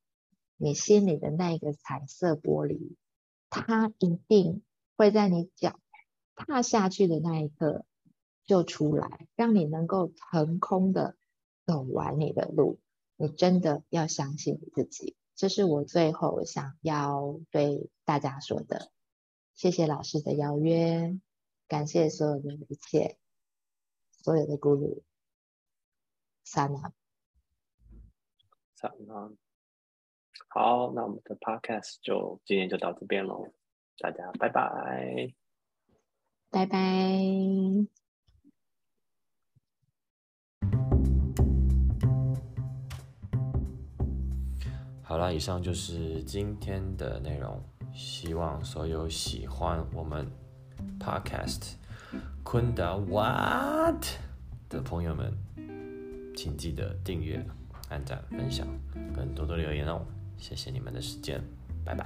你心里的那个彩色玻璃，它一定会在你脚踏下去的那一刻就出来，让你能够腾空的走完你的路。你真的要相信你自己。这是我最后想要对大家说的。谢谢老师的邀约，感谢所有的一切，所有的鼓励。萨好，那我们的 podcast 就今天就到这边喽，大家拜拜，拜拜。好了，以上就是今天的内容。希望所有喜欢我们 Podcast 昆达 What 的朋友们，请记得订阅、点赞、分享，跟多多留言哦！谢谢你们的时间，拜拜。